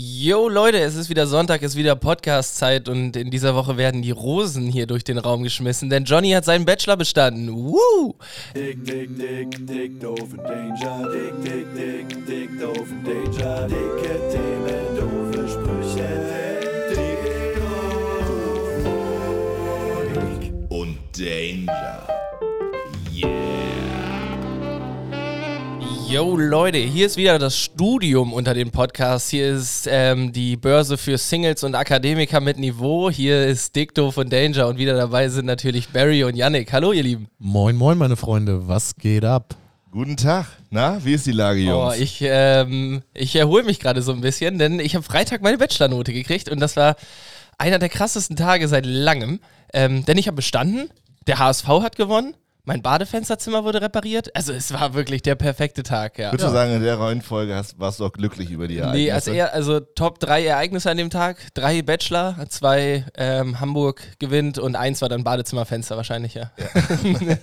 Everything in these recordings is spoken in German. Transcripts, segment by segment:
Yo Leute, es ist wieder Sonntag, es ist wieder Podcast-Zeit und in dieser Woche werden die Rosen hier durch den Raum geschmissen, denn Johnny hat seinen Bachelor bestanden. Woo! Dick, dick, dick, dick, doof Danger. Dick, dick, dick, dick, doof Danger. Dicke Themen, doofe Sprüche. Dick und Danger. Yo Leute, hier ist wieder das Studium unter den Podcasts. Hier ist ähm, die Börse für Singles und Akademiker mit Niveau. Hier ist Dick, Doof und Danger und wieder dabei sind natürlich Barry und Yannick. Hallo ihr Lieben. Moin, moin meine Freunde, was geht ab? Guten Tag. Na, wie ist die Lage, Jungs? Oh, ich, ähm, ich erhole mich gerade so ein bisschen, denn ich habe Freitag meine Bachelornote gekriegt und das war einer der krassesten Tage seit langem. Ähm, denn ich habe bestanden, der HSV hat gewonnen mein Badefensterzimmer wurde repariert. Also es war wirklich der perfekte Tag, ja. Würdest du sagen, in der Reihenfolge hast, warst du auch glücklich über die Ereignisse? Nee, also eher, also Top drei Ereignisse an dem Tag. Drei Bachelor, zwei ähm, Hamburg gewinnt und eins war dann Badezimmerfenster wahrscheinlich, ja. ja.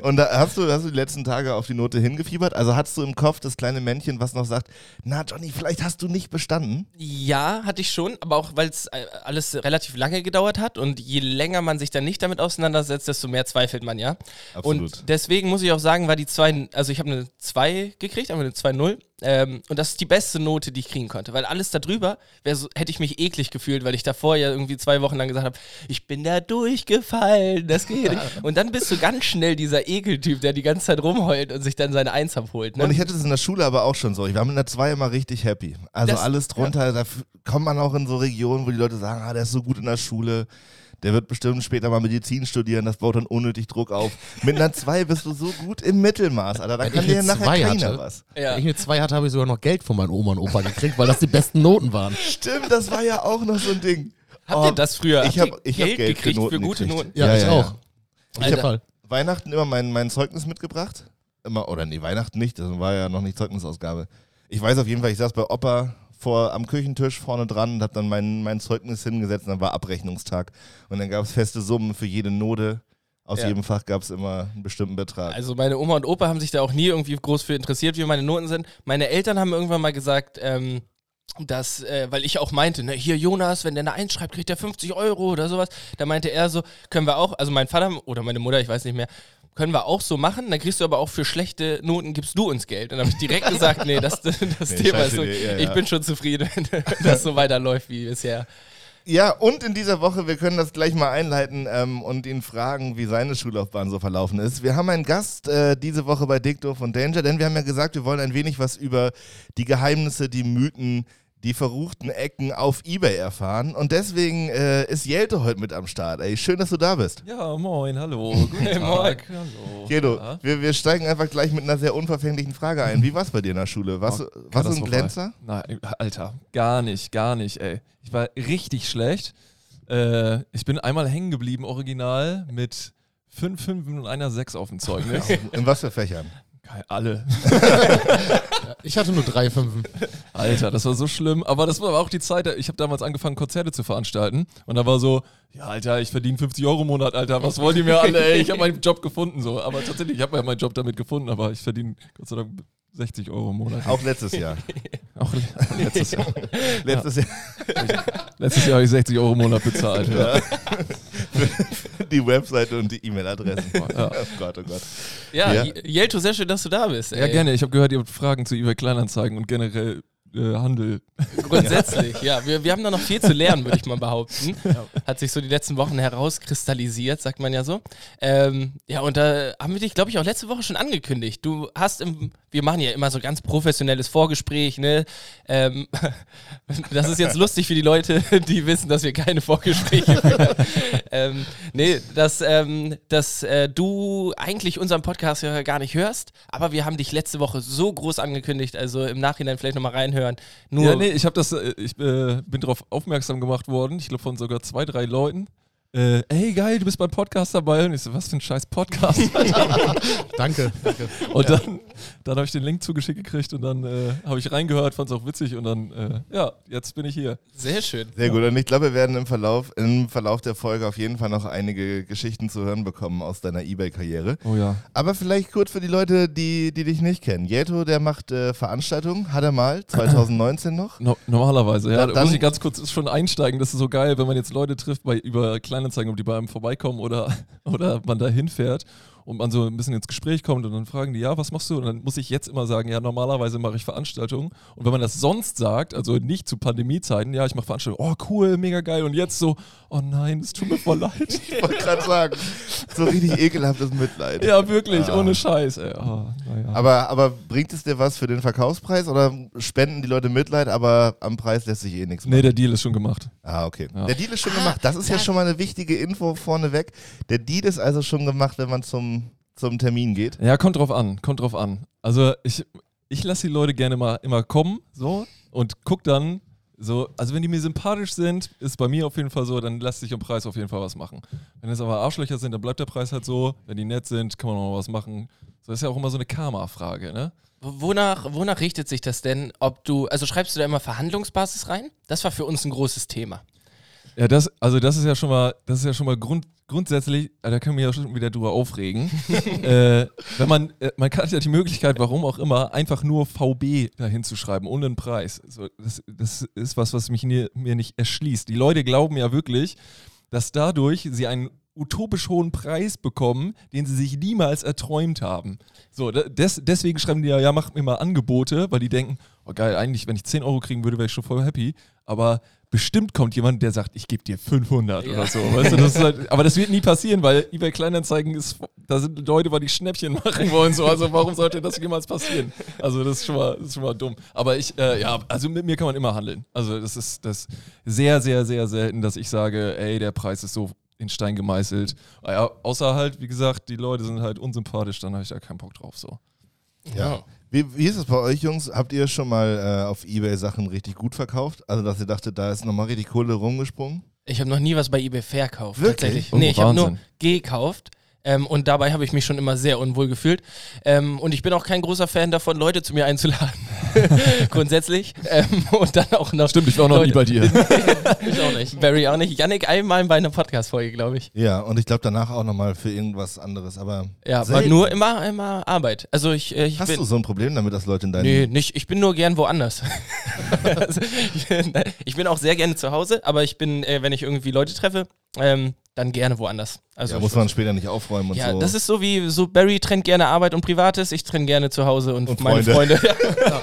und da hast du, hast du die letzten Tage auf die Note hingefiebert? Also hattest du im Kopf das kleine Männchen, was noch sagt, na Johnny, vielleicht hast du nicht bestanden? Ja, hatte ich schon, aber auch weil es äh, alles relativ lange gedauert hat und je länger man sich dann nicht damit auseinandersetzt, desto mehr zweifelt man, ja. Absolut. Und deswegen muss ich auch sagen, war die 2, also ich habe eine 2 gekriegt, aber eine 2-0. Ähm, und das ist die beste Note, die ich kriegen konnte. Weil alles darüber so, hätte ich mich eklig gefühlt, weil ich davor ja irgendwie zwei Wochen lang gesagt habe, ich bin da durchgefallen, das geht nicht. Und dann bist du ganz schnell dieser Ekeltyp, der die ganze Zeit rumheult und sich dann seine Eins abholt. Ne? Und ich hätte es in der Schule aber auch schon so. Ich war mit einer 2 immer richtig happy. Also das, alles drunter, ja. da kommt man auch in so Regionen, wo die Leute sagen, ah, der ist so gut in der Schule der wird bestimmt später mal Medizin studieren, das baut dann unnötig Druck auf. Mit einer 2 bist du so gut im Mittelmaß, Alter. Da Wenn kann dir nachher keiner hatte, was. Ja. Wenn ich eine 2 hatte, habe ich sogar noch Geld von meinen Oma und Opa gekriegt, weil das die besten Noten waren. Stimmt, das war ja auch noch so ein Ding. Habt oh, ihr das früher? Ich habe ich Geld, hab Geld gekriegt für, für gute gekriegt. Noten. Ja, ja ich ja, auch. Ich habe Weihnachten immer mein, mein Zeugnis mitgebracht. Immer, oder nee, Weihnachten nicht, das war ja noch nicht Zeugnisausgabe. Ich weiß auf jeden Fall, ich saß bei Opa vor, am Küchentisch vorne dran und habe dann mein, mein Zeugnis hingesetzt und dann war Abrechnungstag. Und dann gab es feste Summen für jede Note. Aus ja. jedem Fach gab es immer einen bestimmten Betrag. Also meine Oma und Opa haben sich da auch nie irgendwie groß für interessiert, wie meine Noten sind. Meine Eltern haben irgendwann mal gesagt, ähm, dass, äh, weil ich auch meinte, ne, hier Jonas, wenn der eine Eins schreibt, kriegt er 50 Euro oder sowas. Da meinte er so, können wir auch, also mein Vater oder meine Mutter, ich weiß nicht mehr, können wir auch so machen, dann kriegst du aber auch für schlechte Noten, gibst du uns Geld. Und dann habe ich direkt gesagt, nee, das, das nee, Thema ist so, ja, ja. ich bin schon zufrieden, wenn das so weiterläuft wie bisher. Ja, und in dieser Woche, wir können das gleich mal einleiten ähm, und ihn fragen, wie seine Schullaufbahn so verlaufen ist. Wir haben einen Gast äh, diese Woche bei Dick Doof und Danger, denn wir haben ja gesagt, wir wollen ein wenig was über die Geheimnisse, die Mythen, die verruchten Ecken auf Ebay erfahren. Und deswegen äh, ist Jelte heute mit am Start. Ey, schön, dass du da bist. Ja, moin, hallo. Guten Tag. moin. Hallo. Jedo, ja. wir, wir steigen einfach gleich mit einer sehr unverfänglichen Frage ein. Wie war es bei dir in der Schule? Warst, oh, warst du ein Glänzer? Nein, Alter, gar nicht, gar nicht, ey. Ich war richtig schlecht. Äh, ich bin einmal hängen geblieben, original, mit 5 5 und einer 6 auf dem Zeugnis. in was für Fächern? Alle. ich hatte nur drei Fünfen. Alter, das war so schlimm. Aber das war auch die Zeit, ich habe damals angefangen, Konzerte zu veranstalten. Und da war so, ja, Alter, ich verdiene 50 Euro im Monat, Alter. Was wollen die mir alle, ey? Ich habe meinen Job gefunden, so. Aber tatsächlich, ich habe ja meinen Job damit gefunden, aber ich verdiene Gott sei Dank 60 Euro im Monat. Auch letztes Jahr. auch letztes Jahr. letztes Jahr. letztes Jahr habe ich 60 Euro im Monat bezahlt. Ja. die Webseite und die E-Mail-Adressen. Ja. Oh Gott, oh Gott. Ja, ja. Jelto, sehr schön, dass du da bist. Ey. Ja, gerne. Ich habe gehört, ihr habt Fragen zu eBay Kleinanzeigen und generell äh, Handel. Grundsätzlich, ja. Wir, wir haben da noch viel zu lernen, würde ich mal behaupten. Hat sich so die letzten Wochen herauskristallisiert, sagt man ja so. Ähm, ja, und da haben wir dich, glaube ich, auch letzte Woche schon angekündigt. Du hast im, wir machen ja immer so ganz professionelles Vorgespräch, ne? Ähm, das ist jetzt lustig für die Leute, die wissen, dass wir keine Vorgespräche führen. ähm, nee, dass, ähm, dass äh, du eigentlich unseren Podcast ja gar nicht hörst, aber wir haben dich letzte Woche so groß angekündigt, also im Nachhinein vielleicht nochmal reinhören hören. Nur ja, nee, ich habe das, äh, ich äh, bin darauf aufmerksam gemacht worden, ich glaube von sogar zwei, drei Leuten. Äh, ey geil, du bist beim Podcast dabei. Und ich so, was für ein scheiß Podcast. Danke, danke. und dann, dann habe ich den Link zugeschickt gekriegt und dann äh, habe ich reingehört, fand es auch witzig und dann, äh, ja, jetzt bin ich hier. Sehr schön. Sehr gut. Und ich glaube, wir werden im Verlauf, im Verlauf der Folge auf jeden Fall noch einige Geschichten zu hören bekommen aus deiner Ebay-Karriere. Oh ja. Aber vielleicht kurz für die Leute, die, die dich nicht kennen. Jeto, der macht äh, Veranstaltungen, hat er mal, 2019 noch. No normalerweise, ja. Da- Da dann- muss ich ganz kurz schon einsteigen. Das ist so geil, wenn man jetzt Leute trifft bei, über Kleinanzeigen, ob die bei vorbeikommen oder, oder man da hinfährt und man so ein bisschen ins Gespräch kommt und dann fragen die, ja, was machst du? Und dann muss ich jetzt immer sagen, ja, normalerweise mache ich Veranstaltungen. Und wenn man das sonst sagt, also nicht zu Pandemiezeiten, ja, ich mache Veranstaltungen, oh cool, mega geil. Und jetzt so, oh nein, es tut mir voll leid. Ich wollte gerade sagen, so richtig ekelhaftes Mitleid. ja, wirklich, Ah. ohne Scheiß. Ey. Oh, naja. Aber, aber bringt es dir was für den Verkaufspreis oder spenden die Leute Mitleid, aber am Preis lässt sich eh nichts machen? nee, der Deal ist schon gemacht. Ah, okay. Ja. Der Deal ist schon gemacht. Das ist ja schon mal eine wichtige Info vorneweg. Der Deal ist also schon gemacht, wenn man zum, zum Termin geht. Ja, kommt drauf an, kommt drauf an. Also ich, ich lasse die Leute gerne mal immer kommen, so, und guck dann, so, also wenn die mir sympathisch sind, ist bei mir auf jeden Fall so, dann lässt sich im Preis auf jeden Fall was machen. Wenn es aber Arschlöcher sind, dann bleibt der Preis halt so. Wenn die nett sind, kann man auch mal was machen. So ist ja auch immer so eine Karma-Frage, ne? Wonach, wonach richtet sich das denn, ob du, also schreibst du da immer Verhandlungsbasis rein? Das war für uns ein großes Thema. Ja, das, also das ist ja schon mal, das ist ja schon mal Grund, grundsätzlich, äh, da können wir ja schon wieder drüber aufregen. äh, wenn man, äh, man hat ja die Möglichkeit, warum auch immer, einfach nur VB dahin zu schreiben, ohne einen Preis. So, das, das ist was, was mich nie, mir nicht erschließt. Die Leute glauben ja wirklich, dass dadurch sie einen utopisch hohen Preis bekommen, den sie sich niemals erträumt haben. So, des, deswegen schreiben die ja, ja, macht mir mal Angebote, weil die denken, oh geil, eigentlich, wenn ich 10 Euro kriegen würde, wäre ich schon voll happy. Aber bestimmt kommt jemand, der sagt, ich gebe dir 500 oder so. Weißt du, das ist halt, aber das wird nie passieren, weil eBay Kleinanzeigen ist, da sind Leute, die Schnäppchen machen wollen. So. Also warum sollte das jemals passieren? Also das ist schon mal, ist schon mal dumm. Aber ich, äh, ja, also mit mir kann man immer handeln. Also das ist das sehr, sehr, sehr selten, dass ich sage, ey, der Preis ist so in Stein gemeißelt. Ja, außer halt, wie gesagt, die Leute sind halt unsympathisch, dann habe ich da keinen Bock drauf. So. Ja. Wie, wie ist es bei euch, Jungs? Habt ihr schon mal äh, auf Ebay Sachen richtig gut verkauft? Also, dass ihr dachtet, da ist nochmal richtig Kohle rumgesprungen? Ich habe noch nie was bei eBay verkauft. Wirklich? Tatsächlich. Oh, nee, ich habe nur gekauft. Ähm, und dabei habe ich mich schon immer sehr unwohl gefühlt. Ähm, und ich bin auch kein großer Fan davon, Leute zu mir einzuladen. Grundsätzlich. Ähm, und dann auch noch. Stimmt, ich war auch noch Leute- nie bei dir. ich auch nicht. Barry auch nicht. Yannick einmal bei einer Podcast-Folge, glaube ich. Ja, und ich glaube danach auch nochmal für irgendwas anderes. Aber Ja, aber nur immer, immer Arbeit. Also ich, äh, ich Hast bin. du so ein Problem damit, dass Leute in deinen. Nee, nicht. Ich bin nur gern woanders. also, ich, bin, ich bin auch sehr gerne zu Hause, aber ich bin, äh, wenn ich irgendwie Leute treffe, ähm, dann gerne woanders. Also ja, muss man später nicht aufräumen und ja, so. das ist so wie so Barry trennt gerne Arbeit und Privates, ich trenne gerne zu Hause und, Und meine Freunde. Freunde. Ja.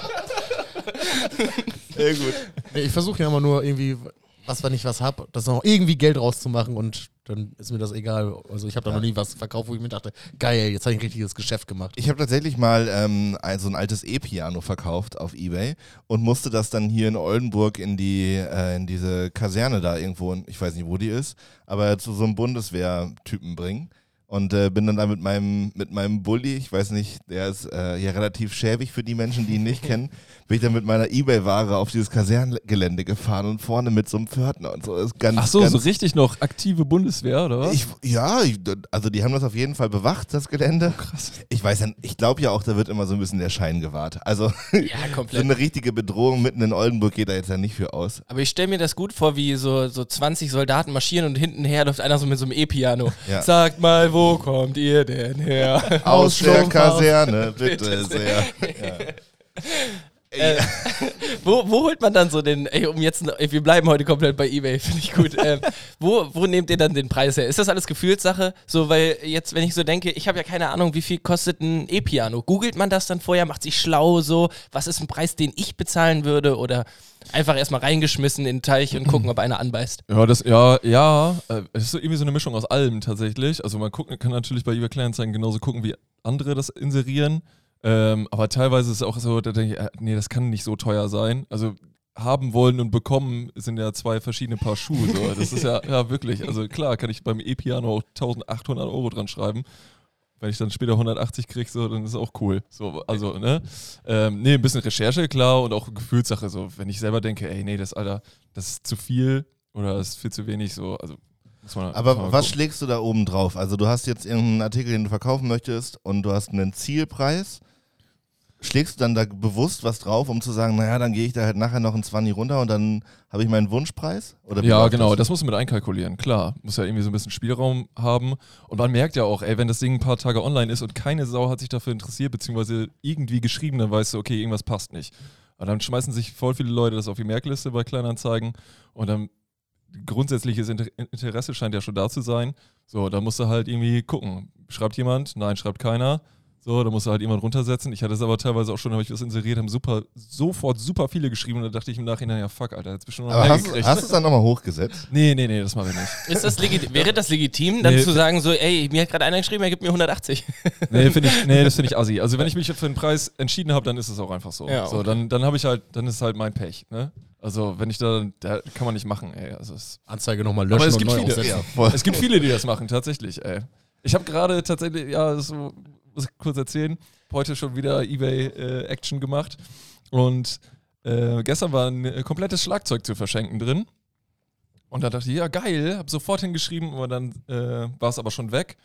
sehr gut. Ich versuche ja immer nur irgendwie, was wenn ich was habe, das noch irgendwie Geld rauszumachen und dann ist mir das egal. Also ich habe da noch nie was verkauft, wo ich mir dachte, geil, jetzt habe ich ein richtiges Geschäft gemacht. Ich habe tatsächlich mal ähm, ein, so ein altes E-Piano verkauft auf Ebay und musste das dann hier in Oldenburg in die äh, in diese Kaserne da irgendwo, ich weiß nicht, wo die ist, aber zu so einem Bundeswehrtypen bringen. Und äh, bin dann da mit meinem, mit meinem Bulli, ich weiß nicht, der ist äh, ja relativ schäbig für die Menschen, die ihn nicht kennen, bin ich dann mit meiner Ebay-Ware auf dieses Kasernengelände gefahren und vorne mit so einem Pförtner und so. Das ist ganz, Ach so, ganz so richtig noch aktive Bundeswehr, oder was? ich, ja, ich, also die haben das auf jeden Fall bewacht, das Gelände. Krass. Ich weiß ja, ich glaube ja auch, da wird immer so ein bisschen der Schein gewahrt. Also ja, so komplett. eine richtige Bedrohung mitten in Oldenburg geht da jetzt ja nicht für aus. Aber ich stelle mir das gut vor, wie so, so 20 Soldaten marschieren und hintenher läuft einer so mit so einem E-Piano. Ja. Sagt mal, wo kommt ihr denn her? Aus der Sturmfaust. Kaserne, bitte, Bitte sehr. Äh, wo, wo holt man dann so den, ey, um jetzt, ey, wir bleiben heute komplett bei Ebay, finde ich gut. Ähm, wo, wo nehmt ihr dann den Preis her? Ist das alles Gefühlssache? So, weil jetzt, wenn ich so denke, ich habe ja keine Ahnung, wie viel kostet ein E-Piano. Googelt man das dann vorher, macht sich schlau so, was ist ein Preis, den ich bezahlen würde? Oder einfach erstmal reingeschmissen in den Teich und gucken, ob einer anbeißt? Ja, das, ja, ja. äh, Es ist so irgendwie so eine Mischung aus allem tatsächlich. Also man guckt, kann natürlich bei eBay Kleinanzeigen genauso gucken, wie andere das inserieren. Ähm, aber teilweise ist es auch so, da denke ich, äh, nee, das kann nicht so teuer sein. Also haben wollen und bekommen sind ja zwei verschiedene Paar Schuhe. So. Das ist ja, ja wirklich. Also klar, kann ich beim E-Piano auch 1800 Euro dran schreiben. Wenn ich dann später 180 kriege, so, dann ist es auch cool. So, also, ne? Ähm, nee, ein bisschen Recherche, klar, und auch Gefühlssache. So, wenn ich selber denke, ey, nee, das, Alter, das ist zu viel oder das ist viel zu wenig, so, also man, Aber was schlägst du da oben drauf? Also du hast jetzt irgendeinen Artikel, den du verkaufen möchtest und du hast einen Zielpreis. Schlägst du dann da bewusst was drauf, um zu sagen, naja, dann gehe ich da halt nachher noch ein 20 runter und dann habe ich meinen Wunschpreis? Oder Ja, genau, das musst du mit einkalkulieren, klar. Muss ja irgendwie so ein bisschen Spielraum haben. Und man merkt ja auch, ey, wenn das Ding ein paar Tage online ist und keine Sau hat sich dafür interessiert, beziehungsweise irgendwie geschrieben, dann weißt du, okay, irgendwas passt nicht. Und dann schmeißen sich voll viele Leute das auf die Merkliste bei Kleinanzeigen und dann grundsätzliches Inter Interesse scheint ja schon da zu sein. So, da musst du halt irgendwie gucken. Schreibt jemand? Nein, schreibt keiner. So, da musst du halt jemand runtersetzen. Ich hatte es aber teilweise auch schon, habe ich was inseriert, haben super, sofort super viele geschrieben und da dachte ich im Nachhinein, ja fuck, Alter, jetzt bist du noch Aber hast, gekriegt. hast du es dann nochmal hochgesetzt? Nee, nee, nee, das mache ich nicht. Ist das legit wäre das legitim, dann Nee. zu sagen, so, ey, mir hat gerade einer geschrieben, er gibt mir 180. Nee, finde ich, nee, das finde ich assi. Also wenn ich mich für den Preis entschieden habe, dann ist es auch einfach so. Ja, so okay. dann, dann habe ich halt, dann ist es halt mein Pech. Ne? Also wenn ich da, da kann man nicht machen. Ey. Also es, Anzeige nochmal löschen aber es und gibt neu viele. voll. Es gibt viele, die das machen, tatsächlich. Ey. Ich habe gerade tatsächlich, ja, so, muss ich kurz erzählen, heute schon wieder eBay äh, gemacht und äh, gestern war ein äh, komplettes Schlagzeug zu verschenken drin. Und da dachte ich, ja geil, habe sofort hingeschrieben, aber dann äh, war es aber schon weg,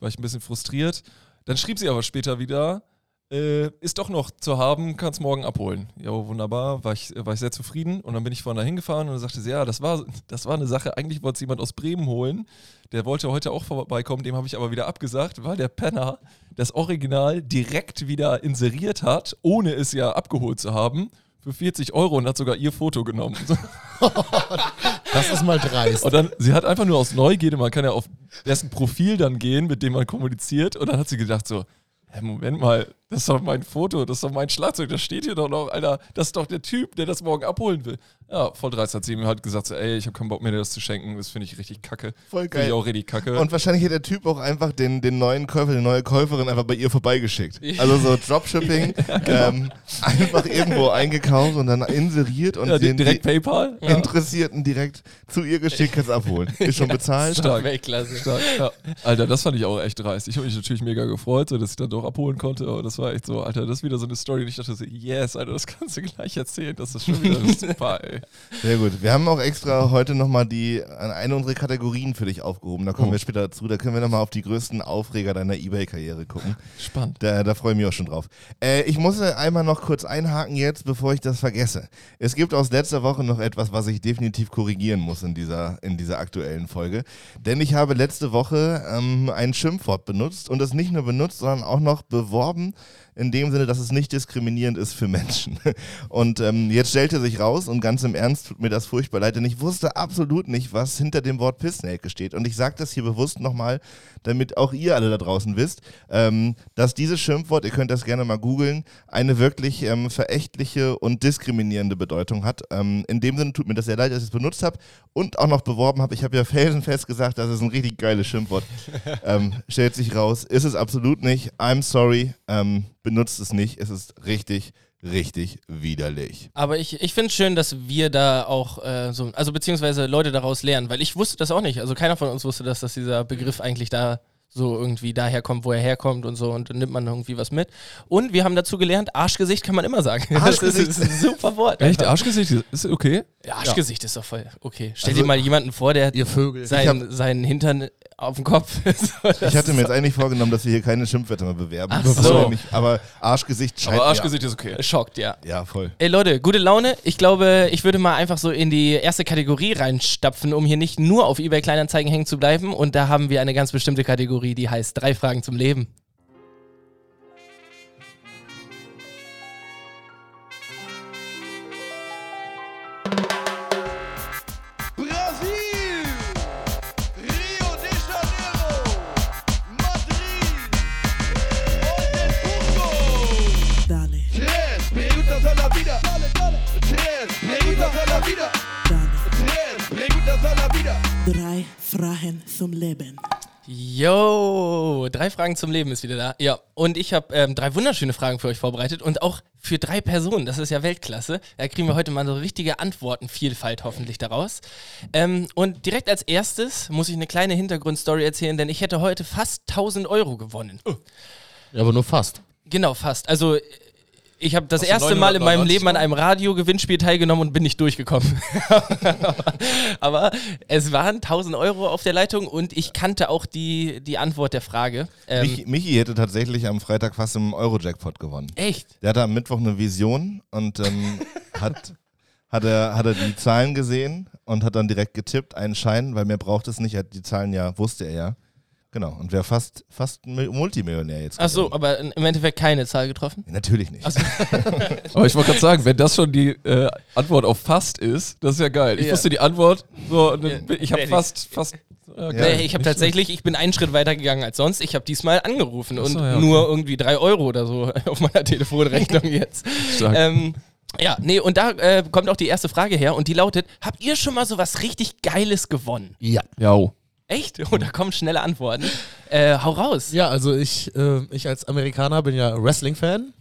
war ich ein bisschen frustriert. Dann schrieb sie aber später wieder, äh, ist doch noch zu haben, kannst morgen abholen. Ja, wunderbar, war ich, war ich sehr zufrieden. Und dann bin ich vorhin da hingefahren und dann sagte sie, ja, das war, das war eine Sache, eigentlich wollte es jemand aus Bremen holen. Der wollte heute auch vorbeikommen, dem habe ich aber wieder abgesagt, weil der Penner das Original direkt wieder inseriert hat, ohne es ja abgeholt zu haben, für 40 Euro und hat sogar ihr Foto genommen. Das ist mal dreist. Und dann, sie hat einfach nur aus Neugierde, man kann ja auf dessen Profil dann gehen, mit dem man kommuniziert. Und dann hat sie gedacht so, Moment mal, das ist doch mein Foto, das ist doch mein Schlagzeug, das steht hier doch noch, Alter, das ist doch der Typ, der das morgen abholen will. Ja, voll dreist hat sie mir halt gesagt so, ey, ich habe keinen Bock mehr, dir das zu schenken, das finde ich richtig kacke. Voll Finde geil. ich auch richtig kacke. Und wahrscheinlich hat der Typ auch einfach den, den neuen Käufer, die neue Käuferin einfach bei ihr vorbeigeschickt. Also so Dropshipping, ähm, einfach irgendwo eingekauft und dann inseriert und ja, den direkt PayPal. die Interessierten direkt zu ihr geschickt, kannst abholen. Ist schon bezahlt. Stark. Weltklasse. Stark, ja. Alter, das fand ich auch echt dreist. Ich habe mich natürlich mega gefreut, so, dass ich dann doch abholen konnte. Aber das war echt so, Alter, das ist wieder so eine Story. Und ich dachte so, yes, Alter, das kannst du gleich erzählen. Das ist schon wieder super, ey. Sehr gut. Wir haben auch extra heute nochmal die, eine unserer Kategorien für dich aufgehoben. Da kommen Oh. wir später dazu. Da können wir nochmal auf die größten Aufreger deiner Ebay-Karriere gucken. Spannend. Da, da freue ich mich auch schon drauf. Äh, ich muss einmal noch kurz einhaken jetzt, bevor ich das vergesse. Es gibt aus letzter Woche noch etwas, was ich definitiv korrigieren muss in dieser, in dieser aktuellen Folge. Denn ich habe letzte Woche ähm, ein Schimpfwort benutzt und es nicht nur benutzt, sondern auch noch beworben, in dem Sinne, dass es nicht diskriminierend ist für Menschen. Und ähm, jetzt stellte sich raus, und ganz im Ernst tut mir das furchtbar leid, denn ich wusste absolut nicht, was hinter dem Wort Pissnelke steht. Und ich sage das hier bewusst nochmal, damit auch ihr alle da draußen wisst, ähm, dass dieses Schimpfwort, ihr könnt das gerne mal googeln, eine wirklich ähm, verächtliche und diskriminierende Bedeutung hat. Ähm, in dem Sinne tut mir das sehr leid, dass ich es benutzt habe und auch noch beworben habe. Ich habe ja felsenfest gesagt, das ist ein richtig geiles Schimpfwort. ähm, stellt sich raus, ist es absolut nicht. I'm sorry, ähm, benutzt es nicht. Es ist richtig, richtig widerlich. Aber ich, ich finde es schön, dass wir da auch äh, so, also beziehungsweise Leute daraus lernen, weil ich wusste das auch nicht. Also keiner von uns wusste, dass, dass dieser Begriff eigentlich da so irgendwie daher kommt, wo er herkommt und so und dann nimmt man irgendwie was mit. Und wir haben dazu gelernt, Arschgesicht kann man immer sagen. Arschgesicht. Das ist, ein super Wort. Echt? Arschgesicht ist okay? Ja, Arschgesicht ist doch voll okay. Stell Also- dir mal jemanden vor, der Ihr Vögel. sein, seinen Hintern auf dem Kopf. so, Ich hatte mir jetzt eigentlich vorgenommen, dass wir hier keine Schimpfwörter mehr bewerben. Ach so. aber Arschgesicht scheint Aber Arschgesicht ist okay. schockt, ja. Ja, ja, voll. Ey Leute, gute Laune. Ich glaube, ich würde mal einfach so in die erste Kategorie reinstapfen, um hier nicht nur auf eBay Kleinanzeigen hängen zu bleiben. Und da haben wir eine ganz bestimmte Kategorie, die heißt drei Fragen zum Leben. Drei Fragen zum Leben. Yo, drei Fragen zum Leben ist wieder da. Ja, und ich habe ähm, drei wunderschöne Fragen für euch vorbereitet und auch für drei Personen. Das ist ja Weltklasse. Da kriegen wir heute mal so richtige Antwortenvielfalt hoffentlich daraus. Ähm, und direkt als erstes muss ich eine kleine Hintergrundstory erzählen, denn ich hätte heute fast 1000 Euro gewonnen. Ja, aber nur fast. Genau, fast. Also Ich habe das Hast erste Mal in 900 meinem Leben an einem Radio-Gewinnspiel teilgenommen und bin nicht durchgekommen. Aber es waren 1000 Euro auf der Leitung und ich kannte auch die, die Antwort der Frage. Ähm, Michi, Michi hätte tatsächlich am Freitag fast im Euro-Jackpot gewonnen. echt? Der hatte am Mittwoch eine Vision und ähm, hat, hat, er, hat er die Zahlen gesehen und hat dann direkt getippt, einen Schein, weil mehr braucht es nicht. Er hat die Zahlen ja, wusste er ja. Genau, und wäre fast, fast Mil- Multimillionär jetzt. Ach so, aber im Endeffekt keine Zahl getroffen? Natürlich nicht. Aber ich wollte gerade sagen, wenn das schon die äh, Antwort auf fast ist, das ist ja geil. Ich Ja. wusste die Antwort, so, Ja, ich habe fast, fast. Ja, Ja, nee, ich habe tatsächlich, ich bin einen Schritt weiter gegangen als sonst. Ich habe diesmal angerufen so, und ja, okay. nur irgendwie drei Euro oder so auf meiner Telefonrechnung jetzt. Ähm, ja, nee, und da äh, kommt auch die erste Frage her und die lautet: Habt ihr schon mal so was richtig Geiles gewonnen? Ja. Ja, oh. Echt? Oh, da kommen schnelle Antworten. Äh, hau raus. Ja, also ich, äh, ich als Amerikaner bin ja Wrestling-Fan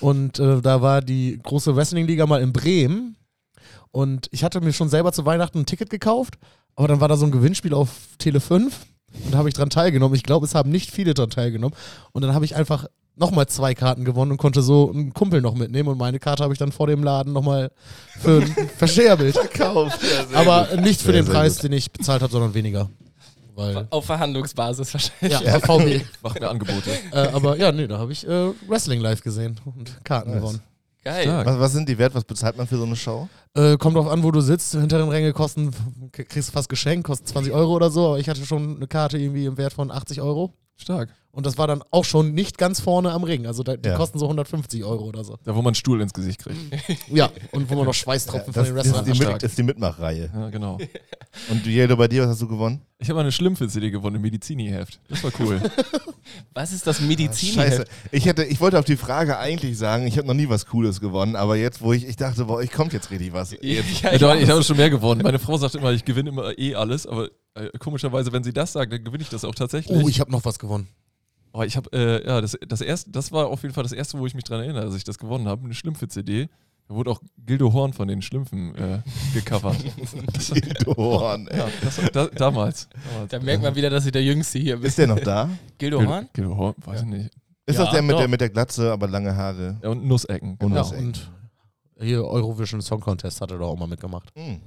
und äh, da war die große Wrestling-Liga mal in Bremen und ich hatte mir schon selber zu Weihnachten ein Ticket gekauft, aber dann war da so ein Gewinnspiel auf Tele 5 und da habe ich dran teilgenommen. Ich glaube, es haben nicht viele dran teilgenommen und dann habe ich einfach nochmal zwei Karten gewonnen und konnte so einen Kumpel noch mitnehmen und meine Karte habe ich dann vor dem Laden nochmal für verscherbelt. Verkauft. Ja, sehr aber gut. nicht für Sehr, den sehr Preis, gut. den ich bezahlt habe, sondern weniger. Weil, Auf Verhandlungsbasis wahrscheinlich. ja, VW. Macht mir Angebote. Äh, aber ja, nee, da habe ich äh, Wrestling live gesehen und Karten Nice. gewonnen. Geil. Was, was sind die wert? Was bezahlt man für so eine Show? Äh, kommt drauf an, wo du sitzt. Hinteren Ränge kosten, kriegst du fast geschenkt, kosten 20 Euro oder so. Aber ich hatte schon eine Karte irgendwie im Wert von 80 Euro. Stark. Und das war dann auch schon nicht ganz vorne am Ring. Also da, die Ja. kosten so 150 Euro oder so. Da, wo man einen Stuhl ins Gesicht kriegt. Ja, und wo man noch Schweißtropfen von Das, den das ist, Wrestlern die hat. Mit, ist die Mitmachreihe. Ja, genau. Und Yellow, bei dir, was hast du gewonnen? Ich habe eine Schlümpfe-CD gewonnen, ein Medizini-Heft. Das war cool. Was ist das Medizin? Scheiße. Ich, hätte, ich wollte auf die Frage eigentlich sagen, ich habe noch nie was Cooles gewonnen, aber jetzt, wo ich, ich dachte, boah, ich kommt jetzt richtig was. Jetzt. Ja, Ja, ja, ich habe schon mehr gewonnen. Meine Frau sagt immer, ich gewinne immer eh alles, aber äh, komischerweise, wenn sie das sagt, dann gewinne ich das auch tatsächlich. Oh, ich habe noch was gewonnen. Oh, ich habe, äh, ja, das, das erste, das war auf jeden Fall das erste, wo ich mich dran erinnere, dass ich das gewonnen habe. Eine Schlümpfe-CD. Da wurde auch Gildo Horn von den Schlümpfen äh, gecovert. Dorn, ey. ja, das, da, damals. damals. Da merkt man wieder, dass ich der Jüngste hier bin. Ist der noch da? Gildo Gildo, Horn? Gildo Horn, weiß ich nicht. Ist Ja, das der mit, doch. der mit der Glatze, aber lange Haare? Ja, und Nussecken. Und Genau. Ja, Nussecken. und hier Eurovision Song Contest hat er doch auch mal mitgemacht. Hm.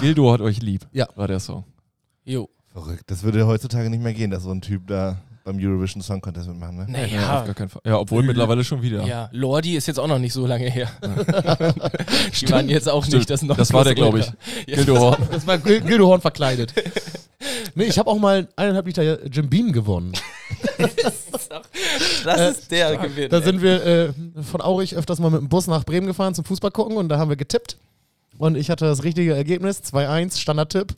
Gildo hat euch lieb, Ja. war der Song. Jo. Verrückt. Das würde heutzutage nicht mehr gehen, dass so ein Typ da beim Eurovision Song Contest mitmachen, ne? Ja, Naja. auf gar keinen Fall. Ja, obwohl mittlerweile schon wieder. Ja, Lordi ist jetzt auch noch nicht so lange her. Die waren jetzt auch Stimmt. nicht das noch. Das war der, glaube ich. Ja. Gildo Horn. Das war Gil- Gildo Horn verkleidet. nee, ich habe auch mal eineinhalb Liter Jim Beam gewonnen. Das ist der Gewinn. Da ey. sind wir äh, von Aurich öfters mal mit dem Bus nach Bremen gefahren zum Fußball gucken und da haben wir getippt. Und ich hatte das richtige Ergebnis, 2-1, Standardtipp.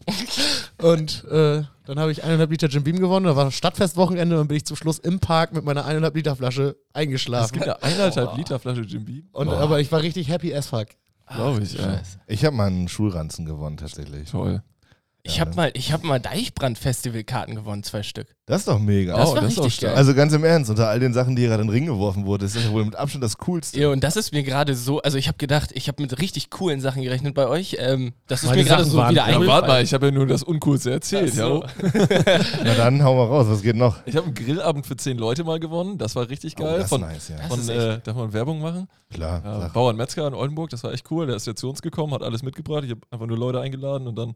und äh, dann habe ich eineinhalb Liter Jim Beam gewonnen. Da war Stadtfestwochenende und dann bin ich zum Schluss im Park mit meiner eineinhalb Liter Flasche Es eingeschlafen. gibt eine eineinhalb Liter Flasche Jim Beam. Und, aber ich war richtig happy as fuck. Glaube ich, ja. Ich habe mal einen Schulranzen gewonnen, tatsächlich. Toll. Ich habe mal, ich hab mal Deichbrand-Festival-Karten gewonnen, zwei Stück. Das ist doch mega. Das Oh, war das ist auch richtig stark. geil. Also ganz im Ernst, unter all den Sachen, die gerade in den Ring geworfen wurde, ist das ja wohl mit Abstand das Coolste. Ja, und das ist mir gerade so, also ich habe gedacht, ich habe mit richtig coolen Sachen gerechnet bei euch. Ähm, das ist Meine mir gerade so waren- wieder Ja, Ja, eingefallen. warte mal, ich habe ja nur das Uncoolste erzählt. So. Ja. Na dann, hau mal raus, was geht noch? Ich habe einen Grillabend für zehn Leute mal gewonnen. Das war richtig Oh, geil. das ist von, nice, ja. Das von ist äh, darf man Werbung machen? Klar. Ja, sag. Bauern Metzger in Oldenburg, das war echt cool. Der ist jetzt zu uns gekommen, hat alles mitgebracht. Ich habe einfach nur Leute eingeladen und dann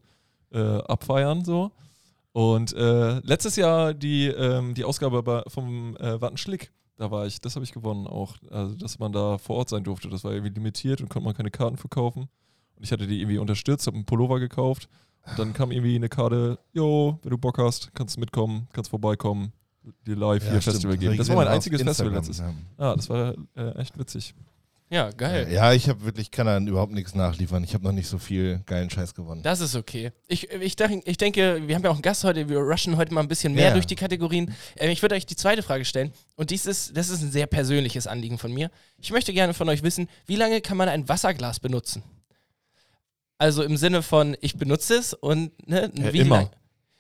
äh, abfeiern so. Und äh, letztes Jahr die, ähm, die Ausgabe vom äh, Wattenschlick, da war ich, das habe ich gewonnen auch. Also, dass man da vor Ort sein durfte. Das war irgendwie limitiert und konnte man keine Karten verkaufen. Und ich hatte die irgendwie unterstützt, habe einen Pullover gekauft. Und dann kam irgendwie eine Karte, jo, wenn du Bock hast, kannst du mitkommen, kannst vorbeikommen, dir live Ja, hier stimmt. Festival geben. Das war mein einziges Festival Instagram, letztes. ja. Ah, das war äh, echt witzig. Ja, geil. Ja, ich habe wirklich, kann da überhaupt nichts nachliefern. Ich habe noch nicht so viel geilen Scheiß gewonnen. Das ist okay. Ich, ich, ich denke, wir haben ja auch einen Gast heute, wir rushen heute mal ein bisschen mehr Ja. durch die Kategorien. Ähm, ich würde euch die zweite Frage stellen. Und dies ist, das ist ein sehr persönliches Anliegen von mir. Ich möchte gerne von euch wissen, wie lange kann man ein Wasserglas benutzen? Also im Sinne von, ich benutze es und ne, Ja, wie immer. lang-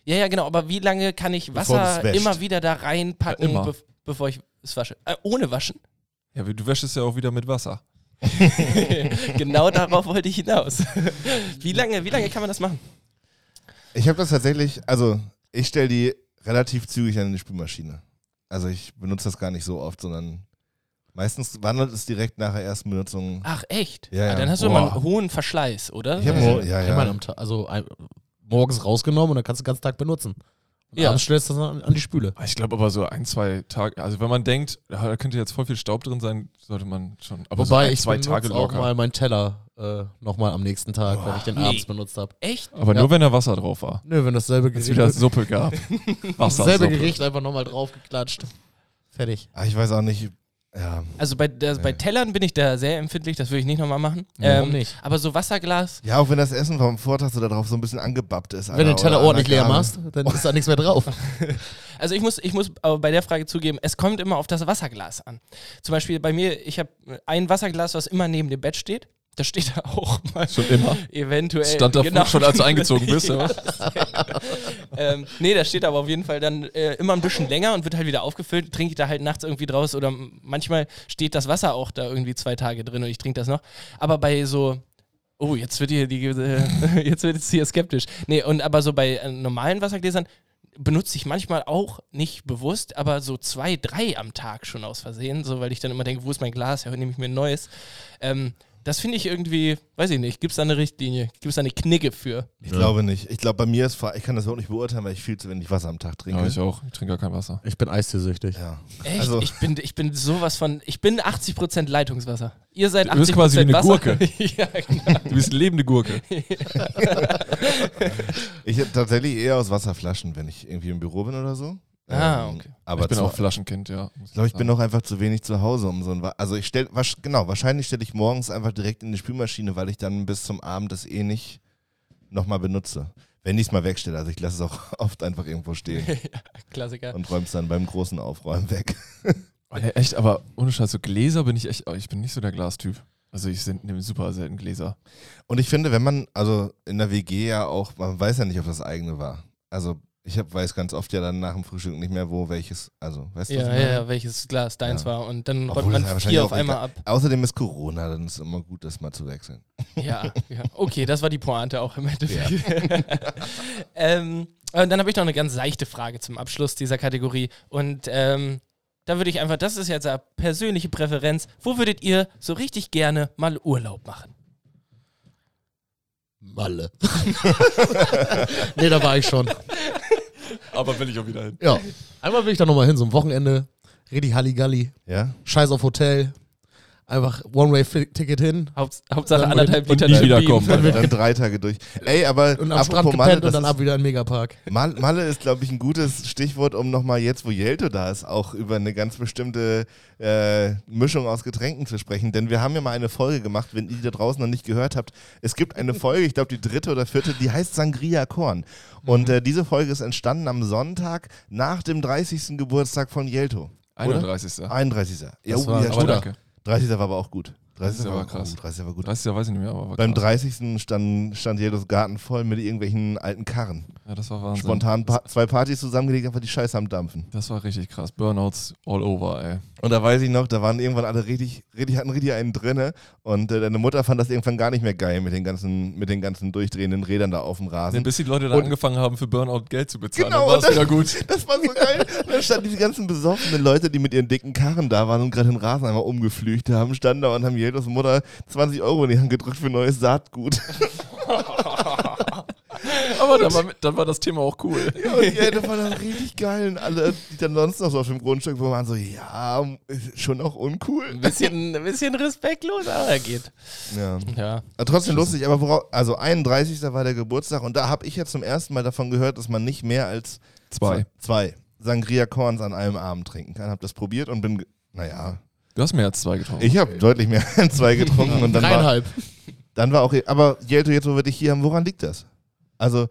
Ja, ja, genau. Aber wie lange kann ich Wasser immer wieder da reinpacken, Ja, bev- bevor ich es wasche? Äh, ohne waschen? Ja, du wäschst es ja auch wieder mit Wasser. genau darauf wollte ich hinaus. wie, lange, wie lange kann man das machen? Ich habe das tatsächlich, also ich stelle die relativ zügig an die Spülmaschine. Also ich benutze das gar nicht so oft, sondern Meistens wandert es direkt nach der ersten Benutzung. Ach, echt? Ja, ja. Ah, dann hast du Boah. immer einen hohen Verschleiß, oder? Ich hab Also- so- ja, ja. am Tag, also ein, morgens rausgenommen und dann kannst du den ganzen Tag benutzen. Und Ja. abends stellst du das an, an die Spüle. Ich glaube aber so ein, zwei Tage, also wenn man denkt, da könnte jetzt voll viel Staub drin sein, sollte man schon, aber so Wobei ein, ich zwei Tage auch locker. mal meinen Teller äh, nochmal am nächsten Tag, wenn ich den nee. abends benutzt habe. Echt? aber Ja. nur wenn da Wasser drauf war. Nö, wenn dasselbe Wenn es Gericht, wieder Suppe gab. Wasser, dasselbe Suppe. Gericht einfach nochmal draufgeklatscht. Fertig. Ah, ich weiß auch nicht. Ja. Also bei, der, bei Tellern bin ich da sehr empfindlich, das würde ich nicht nochmal machen. Warum Ähm, nicht? Aber so Wasserglas, ja, auch wenn das Essen vom Vortag so da drauf so ein bisschen angebappt ist. Wenn du den Teller ordentlich leer machst, dann ist da nichts mehr drauf. Also ich muss, ich muss aber bei der Frage zugeben, es kommt immer auf das Wasserglas an. Zum Beispiel bei mir, ich habe ein Wasserglas, was immer neben dem Bett steht. Das steht da auch mal Schon immer. eventuell. Stand da genau. schon, als du eingezogen bist, ja. oder? ähm, nee, das steht aber auf jeden Fall dann äh, immer ein bisschen länger und wird halt wieder aufgefüllt. Trinke ich da halt nachts irgendwie draus oder manchmal steht das Wasser auch da irgendwie zwei Tage drin und ich trinke das noch. Aber bei so Oh, jetzt wird hier die, äh, jetzt wird es hier skeptisch. Nee, und aber so bei äh, normalen Wassergläsern benutze ich manchmal auch nicht bewusst, aber so zwei, drei am Tag schon aus Versehen, so weil ich dann immer denke, wo ist mein Glas? Ja, nehme ich mir ein neues. Ähm, das finde ich irgendwie, weiß ich nicht, gibt es da eine Richtlinie? Gibt es da eine Knigge für? Ich glaube nicht. Ich glaube, bei mir ist, vor- ich kann das überhaupt nicht beurteilen, weil ich viel zu wenig Wasser am Tag trinke. Ja, ich auch. Ich trinke gar kein Wasser. Ich bin eisteesüchtig. Ja. Echt? Also- ich, bin, ich bin sowas von, ich bin 80% Leitungswasser. Ihr seid 80% Du bist quasi wie eine Wasser. Gurke. ja, genau. Du bist eine lebende Gurke. Ich hätte tatsächlich eher aus Wasserflaschen, wenn ich irgendwie im Büro bin oder so. Ah, Ähm, okay. Aber ich bin auch Flaschenkind, ja. Ich glaube, ich bin noch einfach zu wenig zu Hause, um so ein. Wa also ich stelle, genau, wahrscheinlich stelle ich morgens einfach direkt in die Spülmaschine, weil ich dann bis zum Abend das eh nicht nochmal benutze. Wenn ich es mal wegstelle. Also ich lasse es auch oft einfach irgendwo stehen Klassiker. und räume es dann beim großen Aufräumen weg. Oh, ja, echt, aber ohne Scheiß, so Gläser bin ich echt, oh, ich bin nicht so der Glastyp. Also ich sind- nehme super selten Gläser. Und ich finde, wenn man, also in der WG ja auch, man weiß ja nicht, ob das eigene war. Also ich hab, weiß ganz oft ja dann nach dem Frühstück nicht mehr, wo welches, also weißt du, was Ja, ich ja, meine? ja, welches Glas deins Ja. war. Und dann räumt man ja vier auf einmal ab. Außerdem ist Corona, dann ist es immer gut, das mal zu wechseln. Ja, ja. Okay, das war die Pointe auch im Endeffekt. ähm, und dann habe ich noch eine ganz seichte Frage zum Abschluss dieser Kategorie. Und ähm, da würde ich einfach, das ist jetzt eine persönliche Präferenz. Wo würdet ihr so richtig gerne mal Urlaub machen? Malle. nee, da war ich schon. Aber will ich auch wieder hin. Ja. Einmal will ich da nochmal hin, so ein Wochenende. Richtig Halligalli. Ja? Scheiß auf Hotel. Einfach One-Way-Ticket hin. Haupt, Hauptsache Dann anderthalb und Liter nie Jim wiederkommen. Beam. Dann drei Tage durch. Ey, aber Und am Strand Malle, und dann ab wieder in Megapark. Mal- Malle ist, glaube ich, ein gutes Stichwort, um nochmal jetzt, wo Jelto da ist, auch über eine ganz bestimmte äh, Mischung aus Getränken zu sprechen. Denn wir haben ja mal eine Folge gemacht, wenn ihr die da draußen noch nicht gehört habt. Es gibt eine Folge, ich glaube die dritte oder vierte, die heißt Sangria Korn. Und Mhm. äh, diese Folge ist entstanden am Sonntag nach dem 30. Geburtstag von Jelto. 31. 31. Ja, Das oh, war- ja, Aber stimmt. danke. 30. war aber auch gut. 30. 30. war krass. gut. 30. war gut. 30. weiß ich nicht mehr, aber Beim krass. 30. stand, stand Jeltos Garten voll mit irgendwelchen alten Karren. Ja, das war Wahnsinn. Spontan pa zwei Partys zusammengelegt, einfach die Scheiße am Dampfen. Das war richtig krass. Burnouts all over, ey. Und da weiß ich noch, da waren irgendwann alle richtig, richtig hatten richtig einen drinne und äh, deine Mutter fand das irgendwann gar nicht mehr geil mit den ganzen, mit den ganzen durchdrehenden Rädern da auf dem Rasen. Bis die Leute dann Und- angefangen haben, für Burnout Geld zu bezahlen, Genau, war es und wieder gut. Das war so geil. Dann standen diese ganzen besoffenen Leute, die mit ihren dicken Karren da waren und gerade den Rasen einmal umgepflügt haben, standen da und haben Jeltos Mutter 20 Euro in die Hand gedrückt für neues Saatgut. Aber dann war, dann war das Thema auch cool. Und Jelto fand das richtig geil. Und alle, die dann sonst noch so auf dem Grundstück waren, so, ja, schon auch uncool. Ein bisschen, ein bisschen respektlos, aber er geht. Ja. Ja. Aber trotzdem lustig, aber worauf, also 31. war der Geburtstag und da habe ich ja zum ersten Mal davon gehört, dass man nicht mehr als Zwei. zwei Sangria Korns an einem Abend trinken kann. Habe das probiert und bin, naja, Du hast mehr als zwei getrunken. ich habe deutlich mehr als zwei getrunken und dann war, Dreieinhalb. dann war auch, aber Jelto, jetzt wo wir dich hier haben, woran liegt das? Also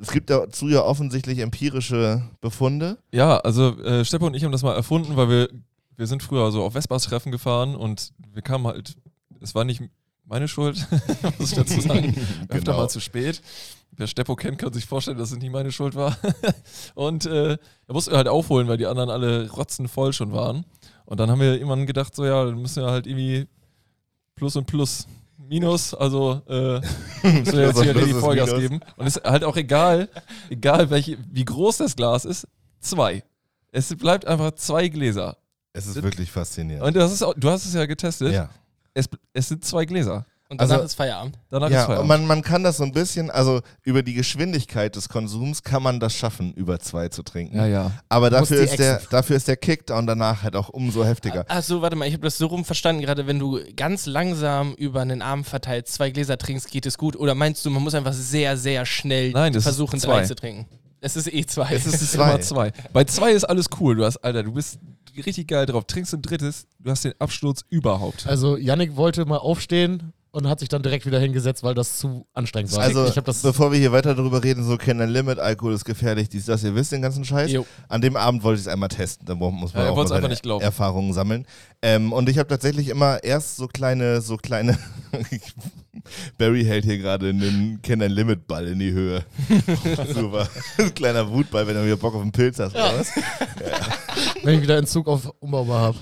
es gibt dazu ja offensichtlich empirische Befunde. Ja, also äh, Steppe und ich haben das mal erfunden, weil wir, wir sind früher so auf Vespas-Treffen gefahren und wir kamen halt, es war nicht meine Schuld, muss ich dazu sagen, öfter Genau. mal zu spät. Wer Steppo kennt, kann sich vorstellen, dass es nicht meine Schuld war. und äh, da mussten wir halt aufholen, weil die anderen alle rotzenvoll schon waren. Und dann haben wir irgendwann gedacht, so ja, dann müssen wir halt irgendwie Plus und Plus, Minus, also äh, müssen wir jetzt hier die Vollgas Minus. geben. Und es ist halt auch egal, egal welche, wie groß das Glas ist, zwei. Es bleibt einfach zwei Gläser. Es ist wirklich faszinierend. Und das ist auch, du hast es ja getestet. ja. Es, es sind zwei Gläser. Und danach Also- ist Feierabend. Danach ist Ja, Feierabend. und man, man kann das so ein bisschen, also über die Geschwindigkeit des Konsums kann man das schaffen, über zwei zu trinken. ja, ja. Aber dafür ist, der, dafür ist der Kickdown danach halt auch umso heftiger. Achso, warte mal, ich habe das so rum verstanden, gerade wenn du ganz langsam über einen Arm verteilt zwei Gläser trinkst, geht es gut? Oder meinst du, man muss einfach sehr, sehr schnell Nein, ist versuchen, zwei. drei zu trinken? Es ist eh zwei. Es ist Es ist zwei. immer zwei. Bei zwei ist alles cool. Du hast, Alter, du bist richtig geil drauf. Trinkst ein drittes, du hast den Absturz überhaupt. Also Yannick wollte mal aufstehen und hat sich dann direkt wieder hingesetzt, weil das zu anstrengend war. Also, ich habe das bevor wir hier weiter darüber reden, so kennen Limit, Alkohol ist gefährlich, dies, das, ihr wisst den ganzen Scheiß. Jo. An dem Abend wollte ich es einmal testen, da muss man Ja, auch mal nicht glauben. Erfahrungen sammeln. Ähm, und ich habe tatsächlich immer erst so kleine, so kleine, Barry hält hier gerade einen Kenn ein Limit Ball in die Höhe. Super. Ein kleiner Wutball, wenn du wieder Bock auf einen Pilz hast. Oder was? wenn ich wieder Entzug auf umbaubar habe.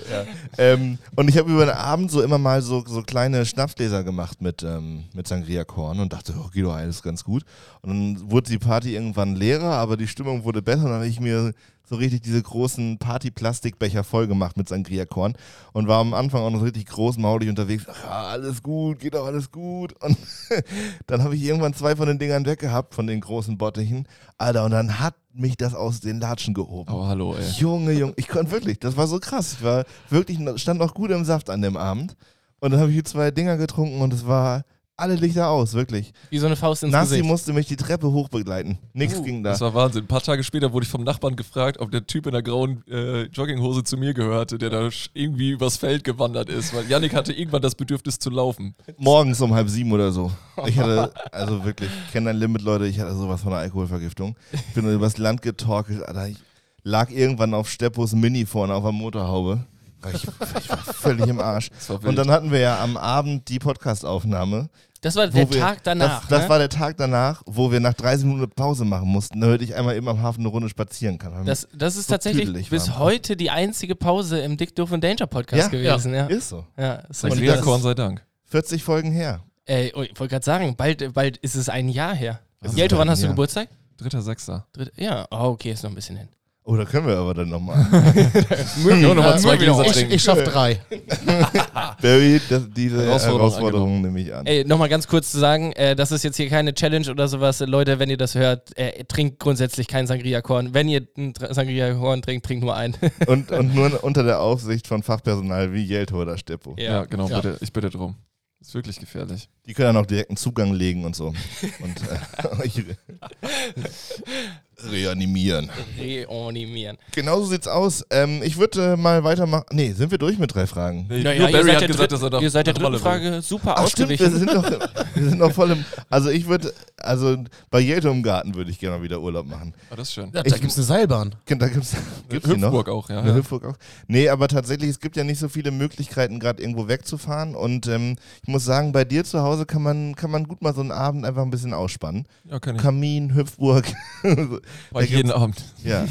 Ähm, und ich habe über den Abend so immer mal so, so kleine Schnapsgläser gemacht mit, ähm, mit Sangria-Korn und dachte, oh, geht doch alles ganz gut. Und dann wurde die Party irgendwann leerer, aber die Stimmung wurde besser und dann habe ich mir so richtig diese großen Party-Plastikbecher voll gemacht mit Sangria-Korn und war am Anfang auch noch so richtig großmaulig unterwegs. Ach, ja, alles gut, geht doch alles gut. Und dann habe ich irgendwann zwei von den Dingern weggehabt, von den großen Bottichen. Alter, und dann hat mich das aus den Latschen gehoben. Oh, hallo, ey. Junge, Junge, ich konnte wirklich, das war so krass. Ich war wirklich, stand noch gut im Saft an dem Abend. Und dann habe ich hier zwei Dinger getrunken und es war alle Lichter aus, wirklich. Wie so eine Faust ins Nassi Gesicht. musste mich die Treppe hoch begleiten. Nichts ging da. Das war Wahnsinn. Ein paar Tage später wurde ich vom Nachbarn gefragt, ob der Typ in der grauen äh, Jogginghose zu mir gehörte, der da irgendwie übers Feld gewandert ist, weil Yannick hatte irgendwann das Bedürfnis zu laufen. Morgens um halb sieben oder so. Ich hatte, also wirklich, ich kenne ein Limit, Leute, ich hatte sowas von einer Alkoholvergiftung. Ich bin übers Land getorkelt, Alter. Ich lag irgendwann auf Steppos Mini vorne auf der Motorhaube. Ich, ich war völlig im Arsch. Und dann hatten wir ja am Abend die Podcast-Aufnahme. Das war der wir- Tag danach. Das, das ne? war der Tag danach, wo wir nach 30 Minuten Pause machen mussten, damit ich einmal eben am Hafen eine Runde spazieren kann. das, das ist so tatsächlich bis heute die einzige Pause im Dick Doof und Danger Podcast Ja, gewesen. Ja, Ist so. ja. ist so Sangria krass. Korn sei Dank. 40 Folgen her. Ey, oh, ich wollte gerade sagen, bald, bald ist es ein Jahr her. Jelto, wann hast du Jahr. Geburtstag? Dritter, Sechster. Dritt, ja, oh, okay, ist noch ein bisschen hin. Oh, da können wir aber dann nochmal. Nur noch mal zwei Gläser Ich, trinken. ich schaff drei. Barry, das, diese Herausforderung Herausforderung, nehme ich an. Ey, nochmal ganz kurz zu sagen, äh, das ist jetzt hier keine Challenge oder sowas. Leute, wenn ihr das hört, äh, trinkt grundsätzlich kein Sangria-Korn. Wenn ihr ein Tr- Sangria-Korn trinkt, trinkt nur einen. Und, und nur unter der Aufsicht von Fachpersonal wie Jelto oder Steppo. Ja, genau, Ja. Bitte, ich bitte drum. Ist wirklich gefährlich. Die können dann auch direkt einen Zugang legen und so. Und äh, reanimieren. Reanimieren. Genauso sieht's aus. Ähm, ich würde äh, mal weitermachen. Nee, sind wir durch mit drei Fragen? Nee, Naja, Barry seid hat der gesagt, dass er Ihr seid der dritten. Frage super Ach stimmt, wir sind noch, wir sind noch voll im. Also ich würde, also bei Jelto im Garten würde ich gerne mal wieder Urlaub machen. Ah, das ist schön. Ja, da gibt's eine Seilbahn. Da gibt's, gibt's? Hüpfburg auch, ja. Ja. Hüpfburg auch. Nee, aber tatsächlich, es gibt ja nicht so viele Möglichkeiten, gerade irgendwo wegzufahren. Und ähm, ich muss sagen, bei dir zu Hause kann man, kann man gut mal so einen Abend einfach ein bisschen ausspannen. Ja, kann ich. Kamin, Hüpfburg. Ich jeden Abend. ja.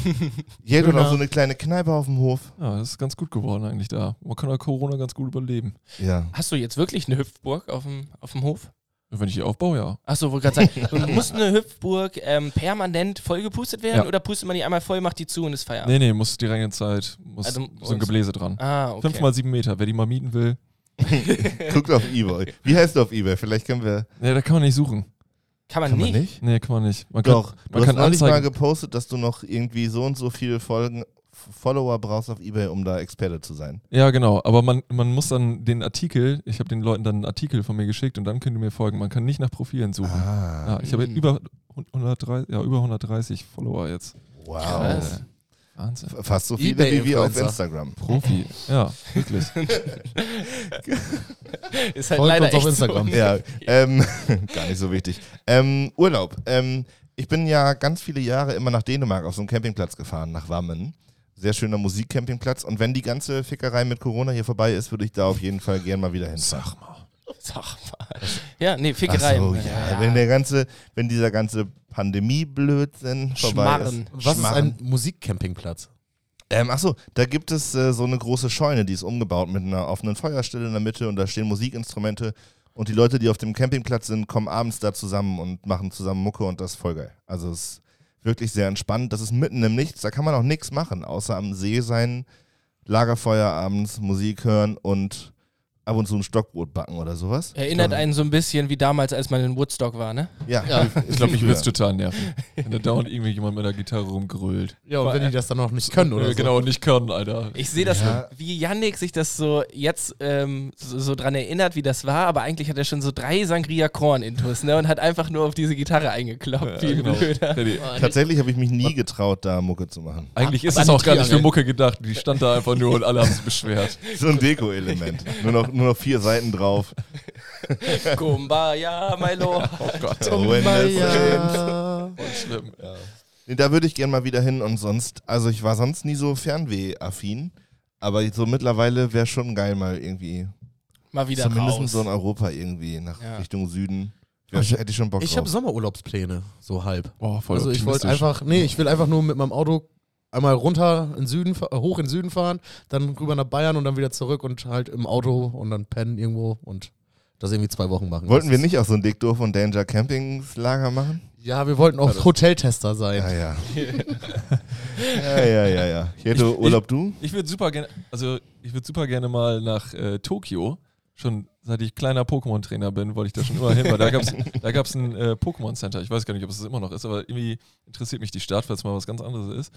Jeder hat Döner. auch so eine kleine Kneipe auf dem Hof. Ja, das ist ganz gut geworden eigentlich da. Man kann ja Corona ganz gut überleben. Ja. Hast du jetzt wirklich eine Hüpfburg auf dem, auf dem Hof? Wenn ich die aufbaue, ja. Achso, wollte gerade sagen, muss eine Hüpfburg ähm, permanent vollgepustet werden Ja. oder pustet man die einmal voll, macht die zu und ist Feierabend? Nee, nee, muss die reine Zeit, muss Also, so ein Gebläse dran. Ah, okay. Fünf mal sieben Meter, wer die mal mieten will. Guckt auf Ebay. Wie heißt du auf Ebay? Vielleicht können wir. Nee, da kann man nicht suchen. Kann man Kann nicht. man nicht? Nee, kann man nicht. Man kann, Doch. Du man hast kann neulich mal gepostet, dass du noch irgendwie so und so viele Folgen, Follower brauchst auf Ebay, um da Experte zu sein. Ja, genau. Aber man, man muss dann den Artikel, ich habe den Leuten dann einen Artikel von mir geschickt und dann könnt ihr mir folgen. Man kann nicht nach Profilen suchen. Ah. Ja, ich habe über 130, ja, über 130 Follower jetzt. Wow. Krass. Wahnsinn. Fast so viele wie wir auf. Instagram. Profi. Ja, wirklich. Ist halt Folgt leider uns auf Instagram. So. Ja, ähm, gar nicht so wichtig. Ähm, Urlaub. Ähm, ich bin ja ganz viele Jahre immer nach Dänemark auf so einen Campingplatz gefahren, nach Wammen. Sehr schöner Musikcampingplatz. Und wenn die ganze Fickerei mit Corona hier vorbei ist, würde ich da auf jeden Fall gern mal wieder hinfahren. Sag mal. Sag mal. Ja, nee, Ach Fickerei. so, ja. Wenn der ganze, wenn dieser ganze Pandemie-Blödsinn vorbei Schmarren. ist. Was Schmarren. ist ein Musikcampingplatz? Ähm, achso, da gibt es äh, so eine große Scheune, die ist umgebaut mit einer offenen Feuerstelle in der Mitte und da stehen Musikinstrumente und die Leute, die auf dem Campingplatz sind, kommen abends da zusammen und machen zusammen Mucke und das ist voll geil. Also es ist wirklich sehr entspannt. Das ist mitten im Nichts, da kann man auch nichts machen, außer am See sein, Lagerfeuer abends, Musik hören und ab und zu ein Stockbrot backen oder sowas. Erinnert einen so ein bisschen wie damals, als man in Woodstock war, ne? Ja, Ich glaube, früher. würde es total nerven. Wenn da dauernd irgendwie jemand mit der Gitarre rumgrölt. Ja, und wenn die das dann noch nicht können oder Äh, so. Genau, nicht können, Alter. Ich sehe das, Ja. wie Yannick sich das so jetzt ähm, so, so dran erinnert, wie das war, aber eigentlich hat er schon so drei Sangria Korn intus, ne? Und hat einfach nur auf diese Gitarre eingekloppt, ein genau. Teddy, Tatsächlich habe ich mich nie getraut, da Mucke zu machen. Eigentlich ist es auch gar nicht für. Mucke gedacht. Die stand da einfach nur und alle haben sich beschwert. So ein Deko-Element. nur, noch, nur noch vier Seiten drauf. Kumbaya, my lord. Oh Gott, Oh, when the ja. voll schlimm. Nee, Da würde ich gern mal wieder hin und sonst, also ich war sonst nie so Fernweh-affin, aber so mittlerweile wäre schon geil mal irgendwie, Mal wieder zumindest raus. so in Europa irgendwie, nach Ja. Richtung Süden. Ich- hätte ich schon Bock Ich habe. Sommerurlaubspläne, so halb. Boah, voll also ich wollte einfach, nee, ich will einfach nur mit meinem Auto einmal runter in Süden, äh, hoch in den Süden fahren, dann rüber nach Bayern und dann wieder zurück und halt im Auto und dann pennen irgendwo und das irgendwie zwei Wochen machen. Wollten wir nicht auch so ein Dick Doof und Danger Campingslager machen? Ja, wir wollten auch Hoteltester sein. Ja, ja. ja, ja, ja, ja. Jeto, Urlaub du? Ich würde super gerne, also ich würde super gerne mal nach äh, Tokio. Schon seit ich kleiner Pokémon-Trainer bin, wollte ich da schon immer hin, weil da gab es da gab's ein äh, Pokémon-Center. Ich weiß gar nicht, ob es das immer noch ist, aber irgendwie interessiert mich die Stadt, weil es mal was ganz anderes ist.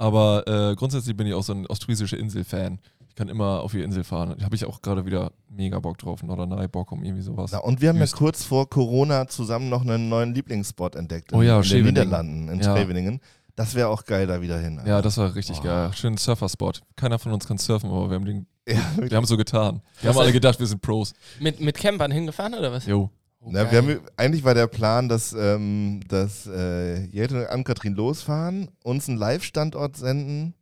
Aber äh, grundsätzlich bin ich auch so ein ostfriesischer Insel-Fan. Ich kann immer auf die Insel fahren. Da habe ich auch gerade wieder mega Bock drauf. Norderney, Bochum, irgendwie sowas. Na, und wir haben ja Wüst. kurz vor Corona zusammen noch einen neuen Lieblingsspot entdeckt. Oh ja, in den Scheveningen. Niederlanden, in Ja. Scheveningen. Das wäre auch geil, da wieder hin. Ja, das war richtig Oh. geil. Schönen Surferspot. Keiner von uns kann surfen, aber wir haben, den, Ja, wir haben so getan. Wir Das haben alle gedacht, wir sind Pros. Mit, mit Campern hingefahren oder was? Jo. Oh, Na, wir haben, eigentlich war der Plan, dass, ähm, dass äh, Jette und Ann-Kathrin losfahren, uns einen Live-Standort senden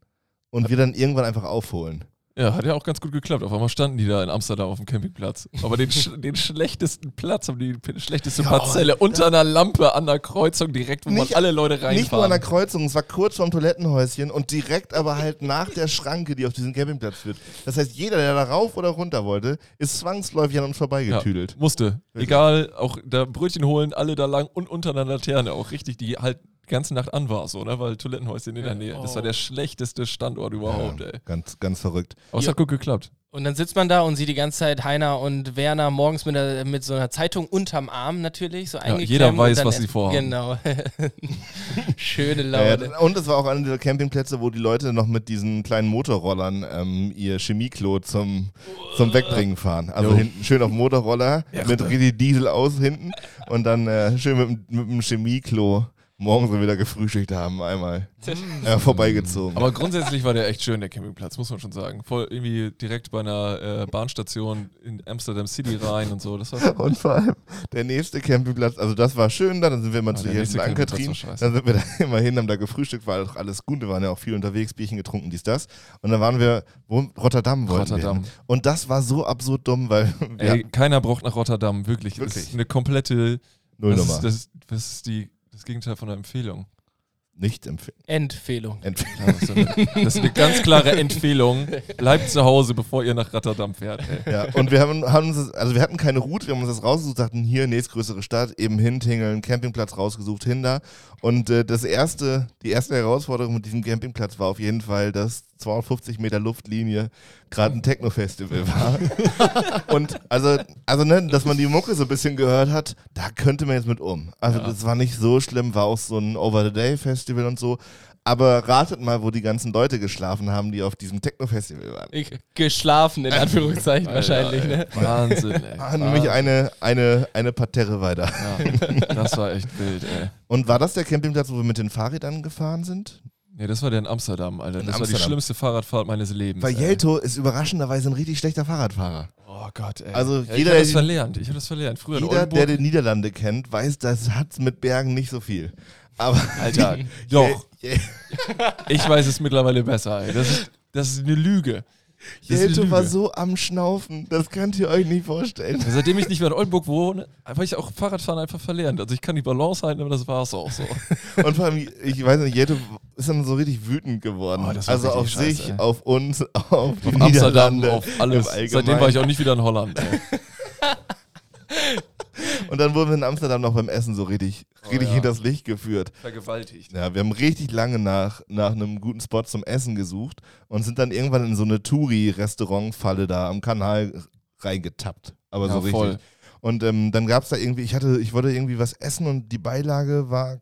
und wir dann irgendwann einfach aufholen. Ja, hat ja auch ganz gut geklappt. Auf einmal standen die da in Amsterdam auf dem Campingplatz. Aber den, sch den schlechtesten Platz, haben die schlechteste Ja, Parzelle unter einer Lampe an der Kreuzung, direkt, wo Nicht- man alle Leute reinfahren. Nicht nur an der Kreuzung, es war kurz vorm Toilettenhäuschen und direkt aber halt nach der Schranke, die auf diesen Campingplatz führt. Das heißt, jeder, der da rauf oder runter wollte, ist zwangsläufig an uns vorbeigetüdelt. Musste. Wirklich. Egal, auch da Brötchen holen, alle da lang und unter einer Laterne auch richtig, die halt die ganze Nacht an war, so, ne? Weil Toilettenhäuschen in der Nähe. Das war der schlechteste Standort überhaupt, Ja, ey. ganz, ganz verrückt. Aber es Ja. hat gut geklappt. Und dann sitzt man da und sieht die ganze Zeit Heiner und Werner morgens mit, der, mit so einer Zeitung unterm Arm natürlich, so eingeklemmt. jeder weiß, was sie vorhaben. Genau. Schöne Ja, Laune. ja, und es war auch einer dieser Campingplätze, wo die Leute noch mit diesen kleinen Motorrollern ähm, ihr Chemieklo zum, zum Wegbringen fahren. Also Jo. hinten schön auf Motorroller mit richtig Diesel aus hinten und dann äh, schön mit, mit dem Chemieklo morgens so wieder gefrühstückt haben, einmal äh, vorbeigezogen. Aber grundsätzlich war der echt schön, der Campingplatz, muss man schon sagen. Voll irgendwie direkt bei einer äh, Bahnstation in Amsterdam City rein und so. Das war schon Und vor allem der nächste Campingplatz, also das war schön da, dann sind wir mal Ah, zu Campingplatz war scheiße. dann sind wir da immer hin, haben da gefrühstückt, war doch alles gut, wir waren ja auch viel unterwegs, Bierchen getrunken, dies, das. Und dann waren wir, wo, Rotterdam wollten Rotterdam. wir. Und das war so absurd dumm, weil wir Ey, keiner braucht nach Rotterdam, wirklich. Das Wirklich. ist eine komplette. Nullnummer. Das ist, das, das ist die, das Gegenteil von einer Empfehlung. Nicht empfehlen. Empfehlung. Empfehlen. Ja, Das ist, eine, ganz klare Empfehlung. Bleibt zu Hause, bevor ihr nach Rotterdam fährt. Ey. Ja, und wir haben, haben uns, das, also wir hatten keine Route, wir haben uns das rausgesucht, dachten hier, nächstgrößere Stadt, eben hintingeln, Campingplatz rausgesucht, hin da. Und äh, das erste, die erste Herausforderung mit diesem Campingplatz war auf jeden Fall, dass 250 Meter Luftlinie gerade ein Techno-Festival war. und also, also ne, dass man die Mucke so ein bisschen gehört hat, da könnte man jetzt mit um. Also das war nicht so schlimm, war auch so ein Over-the-Day-Festival und so. Aber ratet mal, wo die ganzen Leute geschlafen haben, die auf diesem Techno-Festival waren. Ich, geschlafen, in Anführungszeichen wahrscheinlich, ne? Wahnsinn, ey. Ah, nämlich eine, eine, eine Parterre weiter. Ja, das war echt wild, ey. Und war das der Campingplatz, wo wir mit den Fahrrädern gefahren sind? Nee, das war der in Amsterdam, Alter. In Das war die Amsterdam. schlimmste Fahrradfahrt meines Lebens. Weil. Jelto ist überraschenderweise ein richtig schlechter Fahrradfahrer. Oh Gott, ey. Also ja, jeder, ich habe das verlernt. Ich habe das verlernt. Früher Jeder, der die Niederlande kennt, weiß, das hat mit Bergen nicht so viel. Aber Alter, doch. Ich weiß es mittlerweile besser, ey. Das ist, das ist eine Lüge. Jelto war so am Schnaufen, das könnt ihr euch nicht vorstellen. Seitdem ich nicht mehr in Oldenburg wohne, habe ich auch Fahrradfahren einfach verlernt. Also ich kann die Balance halten, aber das war es auch so. Und vor allem, ich weiß nicht, Jelto ist dann so richtig wütend geworden. Oh, also auf scheiße, sich, ey. auf uns, auf Auf Amsterdam, auf alles. Seitdem war ich auch nicht wieder in Holland. Und dann wurden wir in Amsterdam noch beim Essen so richtig, Oh richtig ja. hinters Licht geführt. Vergewaltigt. Ja, wir haben richtig lange nach, nach einem guten Spot zum Essen gesucht und sind dann irgendwann in so eine Touri-Restaurant-Falle da am Kanal reingetappt. Aber Ja, so richtig. voll. Und ähm, dann gab es da irgendwie, ich hatte, ich wollte irgendwie was essen und die Beilage war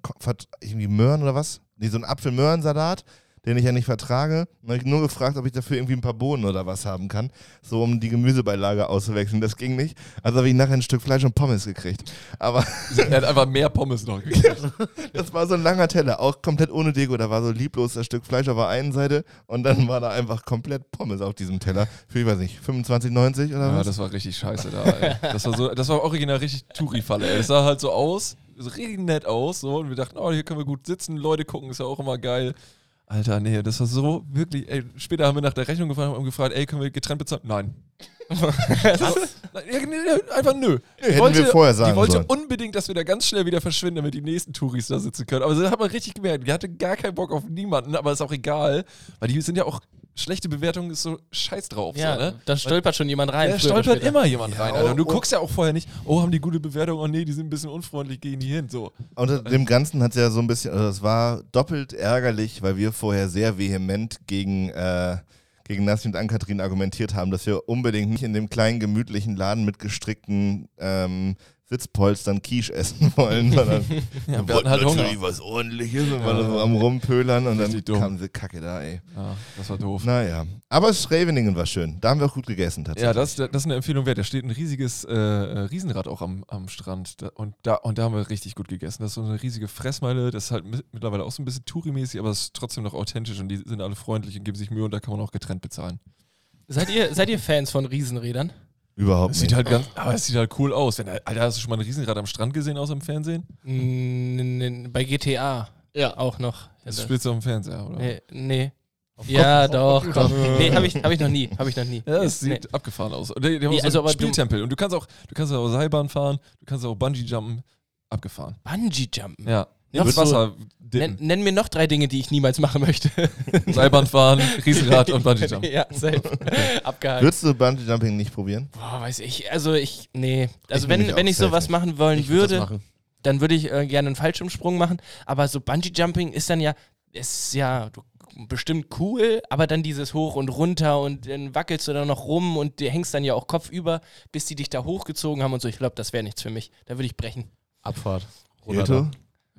irgendwie Möhren oder was? Nee, so ein Apfel-Möhrensalat, den ich ja nicht vertrage. Und habe ich nur gefragt, ob ich dafür irgendwie ein paar Bohnen oder was haben kann, so um die Gemüsebeilage auszuwechseln. Das ging nicht. Also habe ich nachher ein Stück Fleisch und Pommes gekriegt. Aber Er hat einfach mehr Pommes noch gekriegt. das war so ein langer Teller, auch komplett ohne Deko. Da war so lieblos das Stück Fleisch auf der einen Seite und dann war da einfach komplett Pommes auf diesem Teller. Für, ich weiß nicht, 25,90 oder Ja, was? das war richtig scheiße da, ey. Das war, so, das war original richtig Touri-Falle. Das sah halt so aus, so richtig nett aus, so. Und wir dachten, oh, hier können wir gut sitzen, Leute gucken, ist ja auch immer geil. Alter, nee, das war so wirklich, ey. Später haben wir nach der Rechnung gefragt und haben gefragt, ey, können wir getrennt bezahlen? Nein. Nee, nee, einfach nö. Die hätten wir vorher sagen Die wollte sollen. unbedingt, dass wir da ganz schnell wieder verschwinden, damit die nächsten Touris da sitzen können. Aber das hat man richtig gemerkt. Die hatte gar keinen Bock auf niemanden, aber ist auch egal, weil die sind ja auch, schlechte Bewertungen ist so scheiß drauf. Ja, so, ne? da stolpert schon jemand rein. Da stolpert immer jemand rein. Alter. Und du oh, oh. guckst ja auch vorher nicht, oh, haben die gute Bewertung? Oh nee, die sind ein bisschen unfreundlich, gehen die hin. So. Unter dem Ganzen hat es ja so ein bisschen, also es war doppelt ärgerlich, weil wir vorher sehr vehement gegen, äh, gegen Nassi und Ann-Kathrin argumentiert haben, dass wir unbedingt nicht in dem kleinen, gemütlichen Laden mit gestrickten ähm, Sitzpolstern Quiche essen wollen, sondern Ja, wir hatten halt Hunger. natürlich was ordentliches und waren so am Rumpöhlern und dann dumm. kam sie Kacke da, ey. Ja, das war doof. Naja, aber Schreveningen war schön. Da haben wir auch gut gegessen tatsächlich. Ja, das, das ist eine Empfehlung wert. Da steht ein riesiges äh, äh, Riesenrad auch am, am Strand. Da, und, da, und da haben wir richtig gut gegessen. Das ist so eine riesige Fressmeile. Das ist halt mi- mittlerweile auch so ein bisschen Touri-mäßig, aber es ist trotzdem noch authentisch und die sind alle freundlich und geben sich Mühe und da kann man auch getrennt bezahlen. Seid ihr, seid ihr Fans von Riesenrädern? Überhaupt Das nicht. sieht halt ganz, aber es sieht halt cool aus. Wenn, Alter, hast du schon mal ein Riesenrad am Strand gesehen aus dem Fernsehen? N- Bei GTA Ja. auch noch. Das spielst du auf dem Fernseher, oder? Nee, nee. Ja, doch, komm. Nee, habe ich, hab ich noch nie. Habe ich noch nie. Ja, das Nee. sieht abgefahren aus. Die, die haben Nee, so also aber du- Spieltempel. Und du kannst auch, du kannst auch Seilbahn fahren, du kannst auch Bungee-Jumpen. Abgefahren. Bungee-Jumpen. Ja. Noch Mit Wasser. Nenn, nenn mir noch drei Dinge, die ich niemals machen möchte. Seilbahn fahren, Riesenrad und Bungee-Jumpen. ja, safe. Abgehakt. Würdest du Bungee Jumping nicht probieren? Boah, weiß ich. Also ich, nee. Also Ich wenn, wenn ich sowas nicht. machen wollen Ich würde, machen. dann würde ich äh, gerne einen Fallschirmsprung machen. Aber so Bungee-Jumping ist dann ja, ist ja du, bestimmt cool, aber dann dieses Hoch und runter und dann wackelst du da noch rum und du hängst dann ja auch kopfüber, bis die dich da hochgezogen haben und so. Ich glaube, das wäre nichts für mich. Da würde ich brechen. Abfahrt. Reto?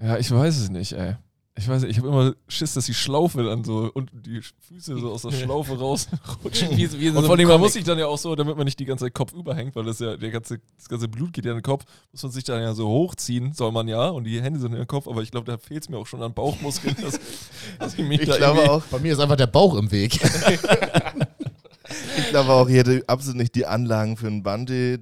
Ja, ich weiß es nicht, ey. Ich weiß nicht, ich habe immer Schiss, dass die Schlaufe dann so und die Füße so aus der Schlaufe rausrutschen. Wie, wie so Und vor allem, man muss sich dann ja auch so, damit man nicht die ganze Zeit Kopf überhängt, weil das ja, der ganze, das ganze Blut geht ja in den Kopf, muss man sich dann ja so hochziehen, soll man ja, und die Hände sind in den Kopf, aber ich glaube, da fehlt es mir auch schon an Bauchmuskeln, dass, dass ich mich Ich da glaube auch, Bei mir ist einfach der Bauch im Weg. ich glaube auch, ich hätte absolut nicht die Anlagen für einen Bungee,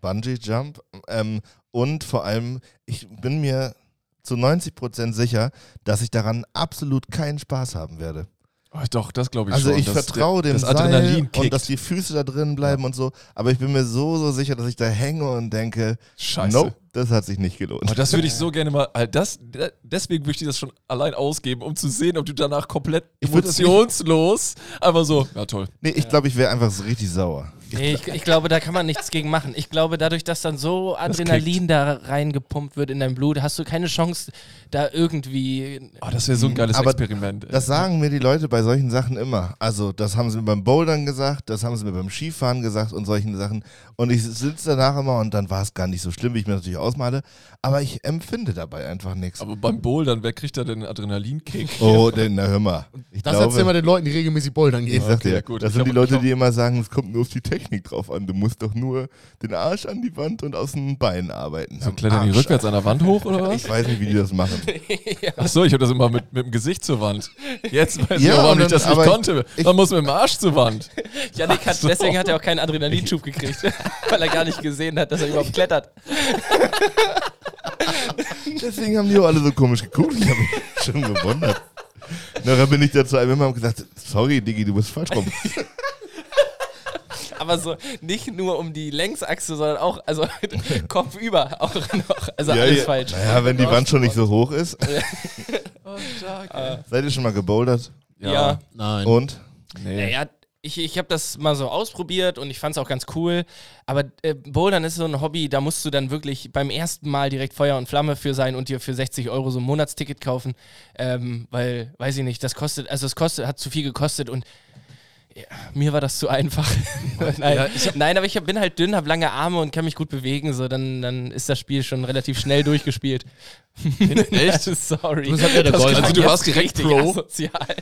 Bungee Jump. Ähm, und vor allem, ich bin mir zu 90% sicher, dass ich daran absolut keinen Spaß haben werde. Oh, doch, das glaube ich Also schon. ich dass vertraue dem das Adrenalin Seil kickt. und dass die Füße da drin bleiben und so. Aber ich bin mir so, so sicher, dass ich da hänge und denke, Scheiße. nope, das hat sich nicht gelohnt. Aber das würde ich so gerne mal, das, de- deswegen würde ich das schon allein ausgeben, um zu sehen, ob du danach komplett Ich emotionslos, einfach so, ja toll. Nee, ich glaube, ich wäre einfach so richtig sauer. Nee, ich, ich glaube, da kann man nichts gegen machen. Ich glaube, dadurch, dass dann so Adrenalin da reingepumpt wird in dein Blut, hast du keine Chance, da irgendwie. Oh, das wäre so ein geiles Aber Experiment. Das sagen mir die Leute bei solchen Sachen immer. Also, das haben sie mir beim Bouldern gesagt, das haben sie mir beim Skifahren gesagt und solchen Sachen. Und ich sitze danach immer und dann war es gar nicht so schlimm, wie ich mir natürlich ausmale. Aber ich empfinde dabei einfach nichts. Aber beim Bouldern, wer kriegt da denn Adrenalinkick? Oh, denn, na hör mal. Ich Das glaube, erzählen wir den Leuten, die regelmäßig bouldern ich gehen. sag Okay, dir, gut. das Ich sind die Leute, ich die immer sagen, es kommt nur auf die Technik drauf an. Du musst doch nur den Arsch an die Wand und aus den Beinen arbeiten. So klettern die rückwärts an der Wand hoch oder was? Ich weiß nicht, wie die das machen. Achso, ich habe das immer mit, mit dem Gesicht zur Wand. Jetzt weiß ich Ja, nicht, dann- dass ich aber ich- konnte. ich- Man muss mit dem Arsch zur Wand. Janik hat, deswegen hat er auch keinen Adrenalinschub gekriegt, weil er gar nicht gesehen hat, dass er überhaupt klettert. Deswegen haben die auch alle so komisch geguckt. Ich habe mich schon gewundert. Nachher bin ich da zu einem immer und gesagt, sorry, Diggi, du bist falsch rum. Aber so nicht nur um die Längsachse, sondern auch, also kopfüber auch noch. Also alles falsch. Naja, wenn die Wand schon nicht so hoch ist. Oh, Seid ihr schon mal gebouldert? Ja. Nein. Und? Nee. Naja, ich, ich habe das mal so ausprobiert und ich fand es auch ganz cool. Aber äh, Bouldern ist so ein Hobby, da musst du dann wirklich beim ersten Mal direkt Feuer und Flamme für sein und dir für 60 Euro so ein Monatsticket kaufen. Ähm, weil, weiß ich nicht, das kostet, also es kostet, hat zu viel gekostet und ja, mir war das zu einfach. Nein, Ja, Nein, aber ich bin halt dünn, habe lange Arme und kann mich gut bewegen, so dann, dann ist das Spiel schon relativ schnell durchgespielt. Echt? Sorry. Du halt klang Also du warst direkt Pro? asozial.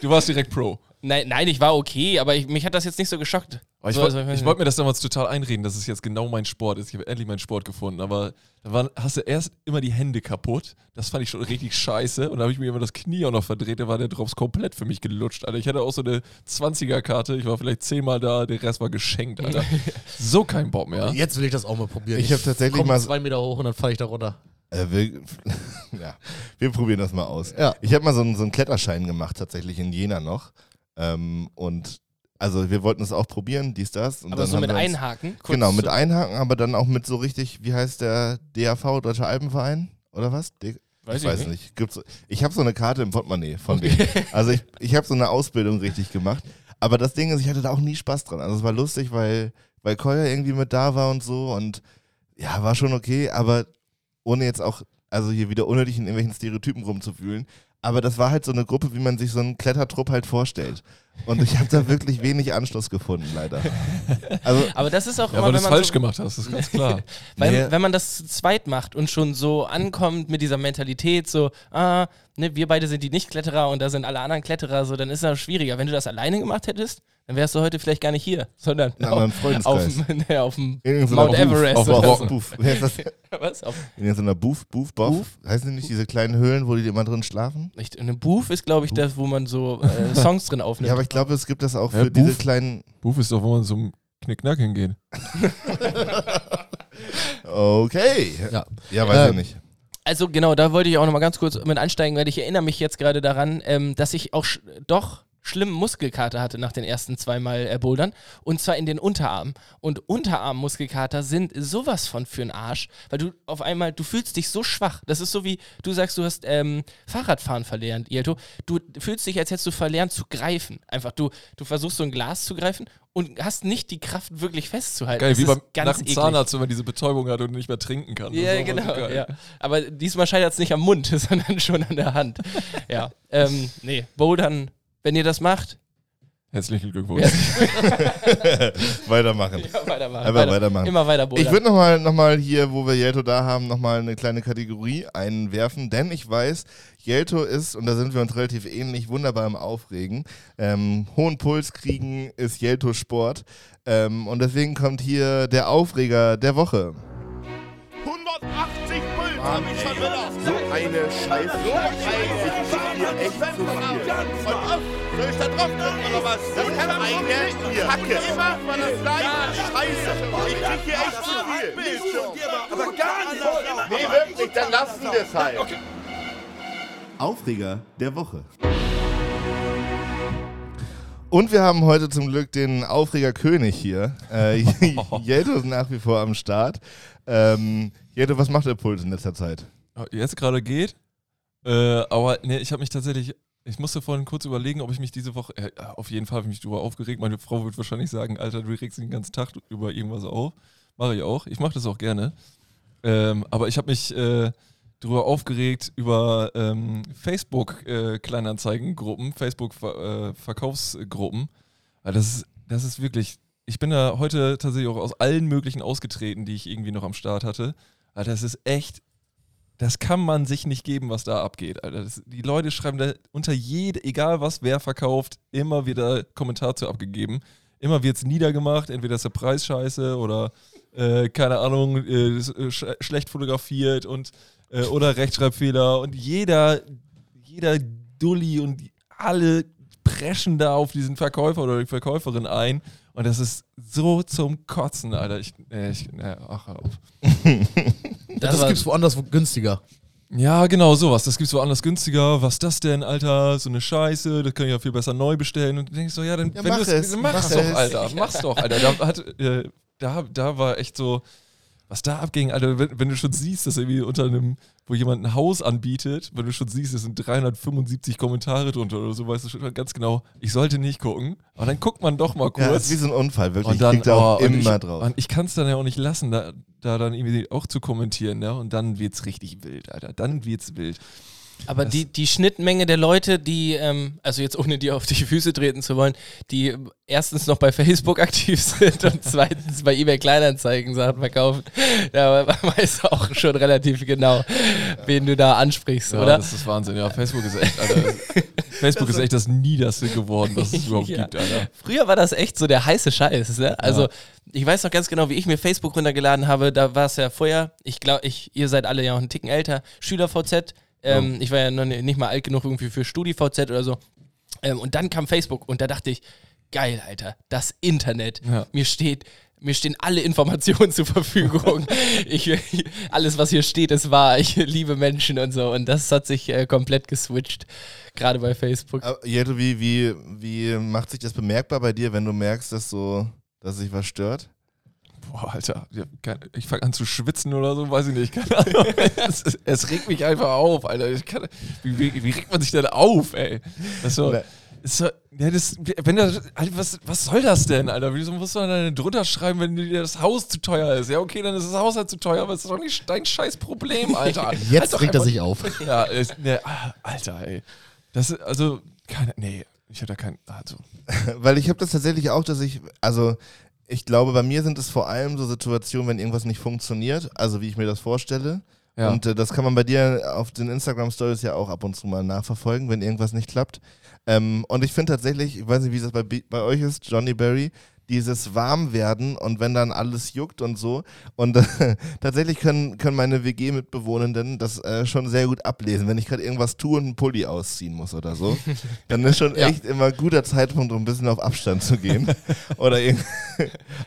Du warst direkt Pro. Nein, nein, ich war okay, aber ich, mich hat das jetzt nicht so geschockt. Aber ich So, wollte also, ich wollt mir das damals total einreden, dass es jetzt genau mein Sport ist. Ich habe endlich meinen Sport gefunden. Aber da waren, hast du erst immer die Hände kaputt. Das fand ich schon richtig scheiße. Und da habe ich mir immer das Knie auch noch verdreht. Da war der Drops komplett für mich gelutscht. Alter, ich hatte auch so eine 20er-Karte. Ich war vielleicht zehnmal da. Der Rest war geschenkt, Alter. so kein Bock mehr. Jetzt will ich das auch mal probieren. Ich hab tatsächlich komm mal- zwei Meter hoch und dann falle ich da runter. Äh, wir, ja, wir probieren das mal aus. Ja. Ich habe mal so einen, so einen Kletterschein gemacht, tatsächlich in Jena noch. Ähm, und also wir wollten es auch probieren, dies, das. Und aber so haben mit uns- Einhaken. Genau, mit Einhaken, aber dann auch mit so richtig, wie heißt der DAV, Deutscher Alpenverein? Oder was? D Weiß ich ich weiß nicht. nicht. Gibt's, ich habe so eine Karte im Portemonnaie von denen. Also ich, ich habe so eine Ausbildung richtig gemacht. Aber das Ding ist, ich hatte da auch nie Spaß dran. Also es war lustig, weil, weil Koya irgendwie mit da war und so. Und ja, war schon okay, aber ohne jetzt auch, also hier wieder unnötig in irgendwelchen Stereotypen rumzufühlen. Aber das war halt so eine Gruppe, wie man sich so einen Klettertrupp halt vorstellt. Und ich habe da wirklich wenig Anschluss gefunden, leider. Also Aber das ist auch Ja, immer, weil du wenn es man falsch so, gemacht hast, das ist ganz klar. Weil, Nee. wenn man das zu zweit macht und schon so ankommt mit dieser Mentalität, so, ah, ne, wir beide sind die Nicht-Kletterer und da sind alle anderen Kletterer, so, dann ist das schwieriger. Wenn du das alleine gemacht hättest, dann wärst du heute vielleicht gar nicht hier, sondern einem auf, auf, dem- ne, auf dem so Mount Booth, Everest Auf, oder auf, so. Booth. Das? Was? Auf, In so einer Booth, Booth, Boff. Heißen die nicht diese kleinen Höhlen, wo die immer drin schlafen? nicht, eine Booth ist, glaube ich, das, wo man so äh, Songs drin aufnimmt. Ja, aber ich glaube, es gibt das auch Ja, für diese Booth? kleinen. Buff ist doch, wo man zum Knickknack hingeht. Okay. Ja. Ja, weiß ich Ähm, nicht. Also genau, da wollte ich auch nochmal ganz kurz mit einsteigen, weil ich erinnere mich jetzt gerade daran, ähm, dass ich auch doch schlimm Muskelkater hatte nach den ersten zweimal äh, Bouldern und zwar in den Unterarmen. Und Unterarmmuskelkater sind sowas von für den Arsch, weil du auf einmal, du fühlst dich so schwach. Das ist so wie, du sagst, du hast ähm, Fahrradfahren verlernt, Jelto. Du fühlst dich, als hättest du verlernt zu greifen. Einfach, du, du versuchst so ein Glas zu greifen und hast nicht die Kraft wirklich festzuhalten. Geil, Das wie beim ganz nach dem. Zahnarzt, wenn man diese Betäubung hat und nicht mehr trinken kann. Ja, genau. so. Ja. Aber diesmal scheitert es nicht am Mund, sondern schon an der Hand. ja. Ähm, nee, Bouldern, wenn ihr das macht, Herzlichen Glückwunsch. Weitermachen. ja, weitermachen. Einfach weitermachen. Immer weiter bouldern. Ich würde nochmal noch mal hier, wo wir Jelto da haben, nochmal eine kleine Kategorie einwerfen, denn ich weiß, Jelto ist, und da sind wir uns relativ ähnlich, wunderbar im Aufregen. Ähm, hohen Puls kriegen ist Jelto Sport. Ähm, und deswegen kommt hier der Aufreger der Woche. 180 Puls hab ich schon wieder. So eine Scheiße. So ein hier echt zu viel. Soll ich da drauf drücken oder was? Das kann eine Kacke. Immer das gleiche Scheiße. Ich krieg hier echt zu viel. Aber gar nicht. Nee, wirklich, dann lassen wir es halt. Aufreger der Woche. Und wir haben heute zum Glück den Aufreger König hier. Äh, Jelto ist nach wie vor am Start. Ähm, Jelto, was macht der Puls in letzter Zeit? Jetzt gerade geht. Äh, aber nee, ich habe mich tatsächlich, ich musste vorhin kurz überlegen, ob ich mich diese Woche, äh, auf jeden Fall habe ich mich darüber aufgeregt. Meine Frau wird wahrscheinlich sagen, Alter, du regst den ganzen Tag über irgendwas auf. Mache ich auch. Ich mache das auch gerne. Ähm, aber ich habe mich äh, darüber aufgeregt über ähm, Facebook-Kleinanzeigengruppen, Facebook-Verkaufsgruppen. Weil das ist, das ist wirklich, ich bin da heute tatsächlich auch aus allen möglichen ausgetreten, die ich irgendwie noch am Start hatte. Alter, das ist echt, das kann man sich nicht geben, was da abgeht. Alter. Das, die Leute schreiben da unter jede, egal was wer verkauft, immer wieder Kommentar zu abgegeben. Immer wird es niedergemacht, entweder ist der Preis scheiße oder äh, keine Ahnung, äh, äh, sch schlecht fotografiert und äh, oder Rechtschreibfehler und jeder, jeder Dulli und alle preschen da auf diesen Verkäufer oder die Verkäuferin ein und das ist so zum Kotzen, Alter. Ich, äh, ich äh, ach, hör auf. Das, war- gibt's woanders wo günstiger. Ja, genau, sowas. Das gibt's woanders günstiger. Was das denn, Alter? So eine Scheiße, das kann ich ja viel besser neu bestellen. Und du denkst so, ja, dann Ja, wenn mach es, mach mach's es. doch, Alter. Mach's doch, Alter. Da, hat, äh, da, da war echt so, was da abging, Alter, wenn, wenn du schon siehst, dass irgendwie unter einem, wo jemand ein Haus anbietet, wenn du schon siehst, es sind 375 Kommentare drunter oder so, weißt du schon ganz genau, ich sollte nicht gucken, aber dann guckt man doch mal Ja, das kurz. ist wie so ein Unfall, wirklich. und dann, ich da auch oh, immer ich, drauf. Und ich kann es dann ja auch nicht lassen, da, da dann irgendwie auch zu kommentieren, ne? Und dann wird's richtig wild, Alter. Dann wird's wild. Aber die, die Schnittmenge der Leute, die, ähm, also jetzt ohne dir auf die Füße treten zu wollen, die erstens noch bei Facebook aktiv sind und zweitens bei eBay Kleinanzeigen Sachen verkaufen, da weißt du auch schon relativ genau, wen du da ansprichst, Ja, oder? das ist Wahnsinn. Ja, Facebook ist echt, Alter. Facebook ist echt das Niederste geworden, was es überhaupt Ja. gibt, Alter. Früher war das echt so der heiße Scheiß. Ne? Also ich weiß noch ganz genau, wie ich mir Facebook runtergeladen habe. Da war es ja vorher, ich glaube, ich, ihr seid alle ja auch einen Ticken älter, SchülerVZ. Ähm, Ich war ja noch nicht mal alt genug irgendwie für StudiVZ oder so. Ähm, und dann kam Facebook und da dachte ich, geil, Alter, das Internet. Ja. Mir steht, mir stehen alle Informationen zur Verfügung. ich, alles, was hier steht, ist wahr. Ich liebe Menschen und so. Und das hat sich äh, komplett geswitcht, gerade bei Facebook. Jeto, wie, wie, wie macht sich das bemerkbar bei dir, wenn du merkst, dass so, dass sich was stört? Boah, Alter. Ich fange an zu schwitzen oder so, weiß ich nicht. Keine Ahnung. es, es regt mich einfach auf, Alter. Kann, wie, wie, regt man sich denn auf, ey? Das so, Ne. ist so, ja, das, wenn das, Alter, was, was soll das denn, Alter? Wieso musst du dann drunter schreiben, wenn dir das Haus zu teuer ist? Ja, okay, dann ist das Haus halt zu teuer, aber das ist doch nicht dein scheiß Problem, Alter. Jetzt Halt doch regt er sich auf. Ja, ist, ne, Alter, ey. Das ist, also, keine, nee, ich habe da kein, also, Weil ich habe das tatsächlich auch, dass ich, also ich glaube, bei mir sind es vor allem so Situationen, wenn irgendwas nicht funktioniert, also wie ich mir das vorstelle. ja. Und äh, das kann man bei dir auf den Instagram Stories ja auch ab und zu mal nachverfolgen, wenn irgendwas nicht klappt. Ähm, und ich finde tatsächlich, ich weiß nicht, wie das bei, bei euch ist, Johnny Berry, dieses Warmwerden und wenn dann alles juckt und so. Und äh, tatsächlich können, können meine WG-Mitbewohnenden das äh, schon sehr gut ablesen. Wenn ich gerade irgendwas tue und einen Pulli ausziehen muss oder so, dann ist schon Ja. echt immer ein guter Zeitpunkt, um ein bisschen auf Abstand zu gehen. oder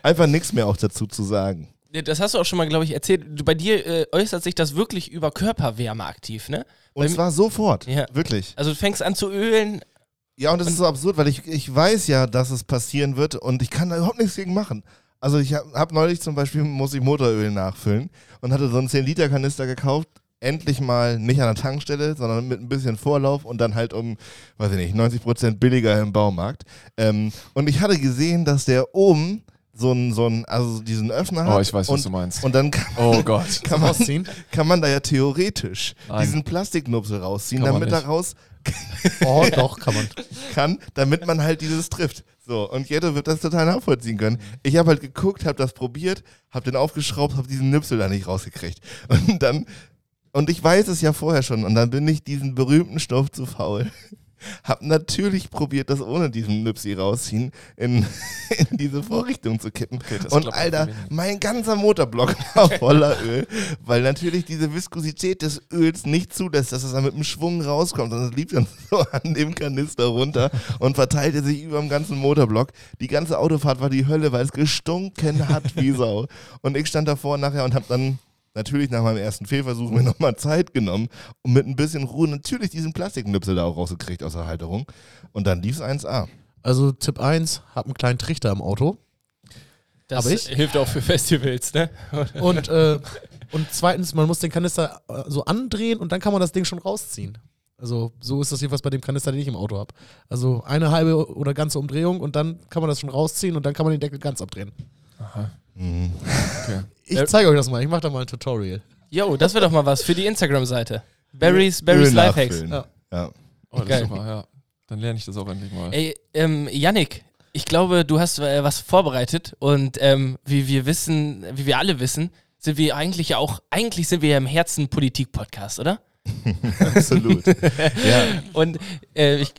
einfach nichts mehr auch dazu zu sagen. Das hast du auch schon mal, glaube ich, erzählt. Bei dir äh, äußert sich das wirklich über Körperwärme aktiv, ne? Und Bei zwar sofort. Ja. Wirklich. Also du fängst an zu ölen. Ja, und das ist so absurd, weil ich, ich weiß ja, dass es passieren wird und ich kann da überhaupt nichts gegen machen. Also ich habe hab neulich zum Beispiel, muss ich Motoröl nachfüllen und hatte so einen 10-Liter-Kanister gekauft. Endlich mal nicht an der Tankstelle, sondern mit ein bisschen Vorlauf und dann halt um, weiß ich nicht, 90% billiger im Baumarkt. Ähm, und ich hatte gesehen, dass der oben so einen, so einen, also diesen Öffner hat. oh, ich weiß, was und, du meinst. Und dann kann, Oh Gott. kann, man, kann man da ja theoretisch Nein. diesen Plastiknupsel rausziehen, Kann man damit daraus Oh, doch, kann man. kann, damit man halt dieses trifft. So, und Jette wird das total nachvollziehen können. Ich habe halt geguckt, habe das probiert, habe den aufgeschraubt, habe diesen Nüpsel da nicht rausgekriegt. Und dann, und ich weiß es ja vorher schon, und dann bin ich diesen berühmten Stoff zu faul. Hab natürlich probiert, das ohne diesen Nüpsi rausziehen in, in diese Vorrichtung zu kippen. das und Alter, mein ganzer Motorblock war voller Öl, weil natürlich diese Viskosität des Öls nicht zulässt, dass es dann mit einem Schwung rauskommt. Und es lief dann so an dem Kanister runter und verteilte sich über dem ganzen Motorblock. Die ganze Autofahrt war die Hölle, weil es gestunken hat wie Sau. Und ich stand davor nachher und habe dann natürlich nach meinem ersten Fehlversuch mir nochmal Zeit genommen und mit ein bisschen Ruhe natürlich diesen Plastiknüpsel da auch rausgekriegt aus der Halterung. Und dann lief es 1A. Also Tipp 1, hab einen kleinen Trichter im Auto. Das ich? hilft auch für Festivals, ne? Und, äh, und zweitens, man muss den Kanister äh, so andrehen und dann kann man das Ding schon rausziehen. Also so ist das jedenfalls bei dem Kanister, den ich im Auto habe. Also eine halbe oder ganze Umdrehung und dann kann man das schon rausziehen und dann kann man den Deckel ganz abdrehen. Mhm. Ich Ja. zeige euch das mal, ich mache da mal ein Tutorial. Jo, das wäre doch mal was für die Instagram-Seite. Barry's, Barry's Öl Lifehacks. Ja. Ja. Oh, das Geil. ist super, ja. Dann lerne ich das auch endlich mal. Ey, ähm, Yannick, ich glaube, du hast äh, was vorbereitet und ähm, wie wir wissen, wie wir alle wissen, sind wir eigentlich ja auch, eigentlich sind wir ja im Herzen Politik-Podcast, oder? Absolut. ja. Und äh, ich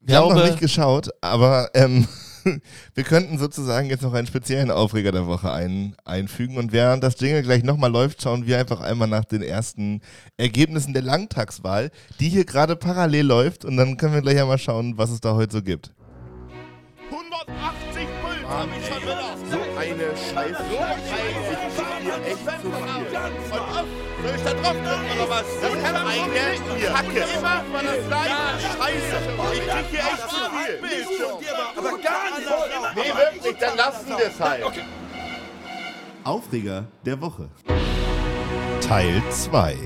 Wir haben noch glaube, nicht geschaut, aber ähm, wir könnten sozusagen jetzt noch einen speziellen Aufreger der Woche ein, einfügen. Und während das Jingle gleich nochmal läuft, schauen wir einfach einmal nach den ersten Ergebnissen der Landtagswahl, die hier gerade parallel läuft. Und dann können wir gleich einmal schauen, was es da heute so gibt. 180 Puls hab ich schon wieder. So eine Scheiße. So ein Ich krieg hier echt zu viel. Ich da drauf drücken oder was? Das kann eine Kacke. Immer von der gleichen Scheiße. Ich krieg hier echt zu viel. Aber gar nicht. Nee, wirklich, dann lassen wir es halt. Aufreger der Woche. Teil 2.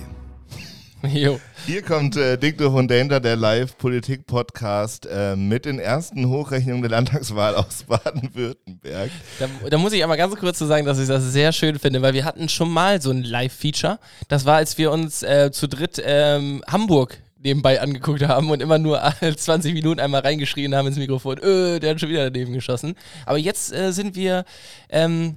Jo. Hier kommt äh, Dicto von Danger, der Live-Politik-Podcast äh, mit den ersten Hochrechnungen der Landtagswahl aus Baden-Württemberg. Da, da muss ich aber ganz kurz zu sagen, dass ich das sehr schön finde, weil wir hatten schon mal so ein Live-Feature. Das war, als wir uns äh, zu dritt ähm, Hamburg nebenbei angeguckt haben und immer nur alle 20 Minuten einmal reingeschrien haben ins Mikrofon, öh, der hat schon wieder daneben geschossen. Aber jetzt äh, sind wir, ähm,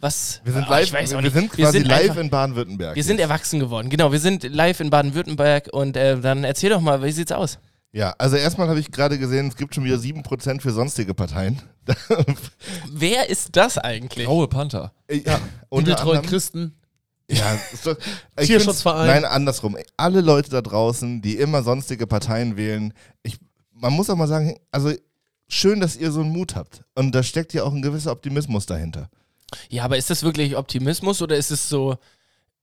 was? Wir sind, Oh, live, ich weiß auch wir nicht. sind Wir quasi sind live einfach- in Baden-Württemberg. Wir sind jetzt. erwachsen geworden, genau. Wir sind live in Baden-Württemberg und äh, dann erzähl doch mal, wie sieht's aus? Ja, also erstmal habe ich gerade gesehen, es gibt schon wieder 7% für sonstige Parteien. Wer ist das eigentlich? Graue Panther. ja, Die betreuen Christen. Ja, ist doch, Tierschutzverein. Nein, andersrum. Alle Leute da draußen, die immer sonstige Parteien wählen, ich, man muss auch mal sagen, also schön, dass ihr so einen Mut habt. Und da steckt ja auch ein gewisser Optimismus dahinter. Ja, aber ist das wirklich Optimismus oder ist es so.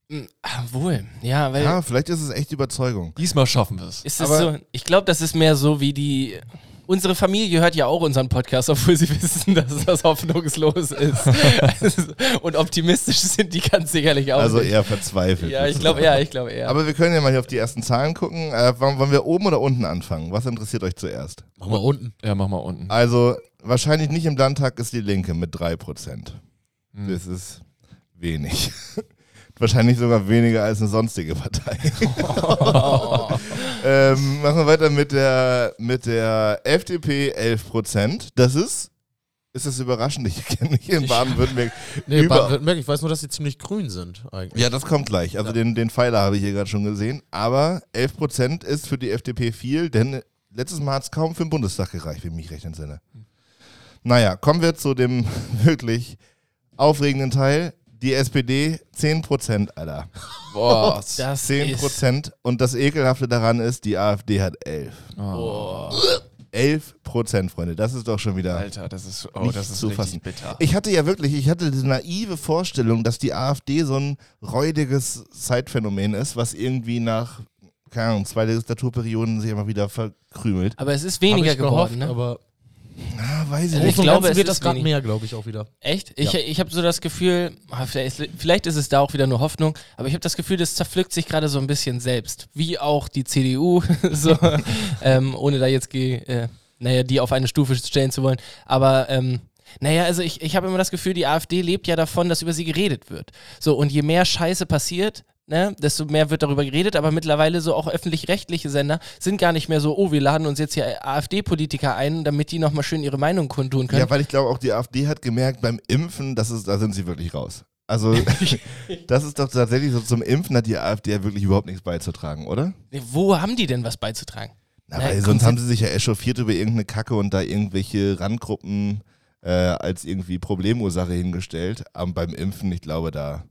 Mh, ah, wohl, ja, weil. Ja, vielleicht ist es echt Überzeugung. Diesmal schaffen wir es. Ist es Aber- so, ich glaube, das ist mehr so wie die. Unsere Familie hört ja auch unseren Podcast, obwohl sie wissen, dass das hoffnungslos ist. Und optimistisch sind die ganz sicherlich auch. Also nicht. eher verzweifelt. ja, ich glaube eher, ich glaube eher. Aber wir können ja mal hier auf die ersten Zahlen gucken. Äh, wollen wollen wir oben oder unten anfangen? Was interessiert euch zuerst? Machen wir unten. Ja, mach mal unten. Also, wahrscheinlich nicht im Landtag ist die Linke mit 3%. Hm. Das ist wenig. Wahrscheinlich sogar weniger als eine sonstige Partei. ähm, machen wir weiter mit der, mit der FDP 11%. Das ist, ist das überraschend? Ich kenne mich in Baden-Württemberg. Nee, Baden-Württemberg, ich weiß nur, dass sie ziemlich grün sind eigentlich. Ja, das kommt gleich. Also den, den Pfeiler habe ich hier gerade schon gesehen. Aber 11% ist für die FDP viel, denn letztes Mal hat es kaum für den Bundestag gereicht, wenn ich mich recht entsinne. Naja, kommen wir zu dem wirklich aufregenden Teil. Die SPD 10%, Alter. Boah. das ist. 10%. Und das Ekelhafte daran ist, die AfD hat 11. Oh. 11 Prozent, Freunde. Das ist doch schon wieder. Alter, das ist, oh, Nicht das ist zu fassen. bitter. Ich hatte ja wirklich, ich hatte diese naive Vorstellung, dass die AfD so ein räudiges Zeitphänomen ist, was irgendwie nach, keine Ahnung, zwei Legislaturperioden sich immer wieder verkrümelt. Aber es ist weniger geworden, gehofft, ne? aber Ah, weiß ich Also nicht. ich glaube, es wird das gerade mehr, glaube ich, auch wieder. Echt? Ich, Ja. ich habe so das Gefühl, ah, vielleicht, ist es da auch wieder nur Hoffnung, aber ich habe das Gefühl, das zerpflückt sich gerade so ein bisschen selbst. Wie auch die CDU, so, ähm, ohne da jetzt, äh, naja, die auf eine Stufe stellen zu wollen. Aber, ähm, naja, also ich, ich habe immer das Gefühl, die AfD lebt ja davon, dass über sie geredet wird. So, und je mehr Scheiße passiert, Ne, desto mehr wird darüber geredet, aber mittlerweile so auch öffentlich-rechtliche Sender sind gar nicht mehr so, oh, wir laden uns jetzt hier AfD-Politiker ein, damit die nochmal schön ihre Meinung kundtun können. Ja, weil ich glaube, auch die AfD hat gemerkt, beim Impfen, das ist, da sind sie wirklich raus. Also, das ist doch tatsächlich so, zum Impfen hat die AfD ja wirklich überhaupt nichts beizutragen, oder? Wo haben die denn was beizutragen? Na, Na, weil sonst haben sie sich ja echauffiert über irgendeine Kacke und da irgendwelche Randgruppen äh, als irgendwie Problemursache hingestellt. Aber beim Impfen, ich glaube, da,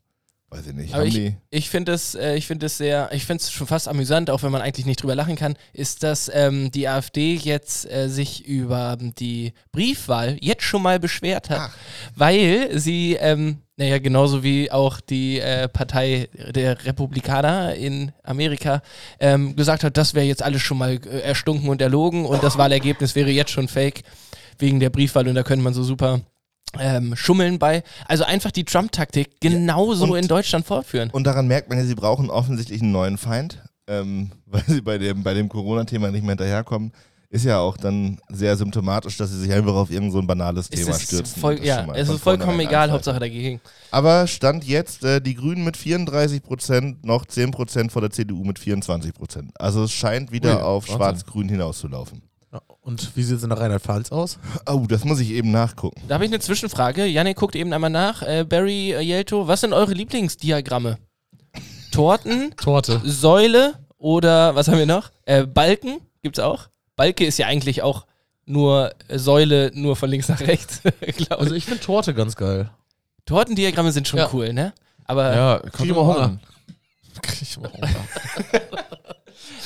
weiß ich nicht, Aber die. Ich finde es, äh, ich es sehr, ich finde es schon fast amüsant, auch wenn man eigentlich nicht drüber lachen kann, ist, dass ähm, die AfD jetzt äh, sich über die Briefwahl jetzt schon mal beschwert hat, Ach. weil sie, ähm, naja, genauso wie auch die äh, Partei der Republikaner in Amerika ähm, gesagt hat, das wäre jetzt alles schon mal äh, erstunken und erlogen und das Wahlergebnis wäre jetzt schon fake wegen der Briefwahl und da könnte man so super ähm, schummeln bei. Also einfach die Trump-Taktik genauso und- in Deutschland vorführen. Und daran merkt man ja, sie brauchen offensichtlich einen neuen Feind, ähm, weil sie bei dem, bei dem Corona-Thema nicht mehr hinterherkommen. Ist ja auch dann sehr symptomatisch, dass sie sich einfach auf irgend so ein banales Es Thema stürzen. voll, ja, es ist vollkommen egal, angreifen. Hauptsache dagegen. Aber Stand jetzt äh, die Grünen mit 34 Prozent, noch 10 Prozent vor der CDU mit 24 Prozent. Also es scheint wieder Ui, auf. Schwarz-Grün hinauszulaufen. Und wie sieht es in der Rheinland-Pfalz aus? Oh, das muss ich eben nachgucken. Da habe ich eine Zwischenfrage. Janik guckt eben einmal nach. Äh, Barry, äh, Yelto, was sind eure Lieblingsdiagramme? Torten, Torte. Säule oder was haben wir noch? Äh, Balken gibt's auch. Balke ist ja eigentlich auch nur äh, Säule, nur von links nach rechts, glaube Also ich. ich finde Torte ganz geil. Tortendiagramme sind schon Ja. cool, ne? Aber Ja, Krieg kommt immer immer Hunger. an. Krieg ich immer Hunger.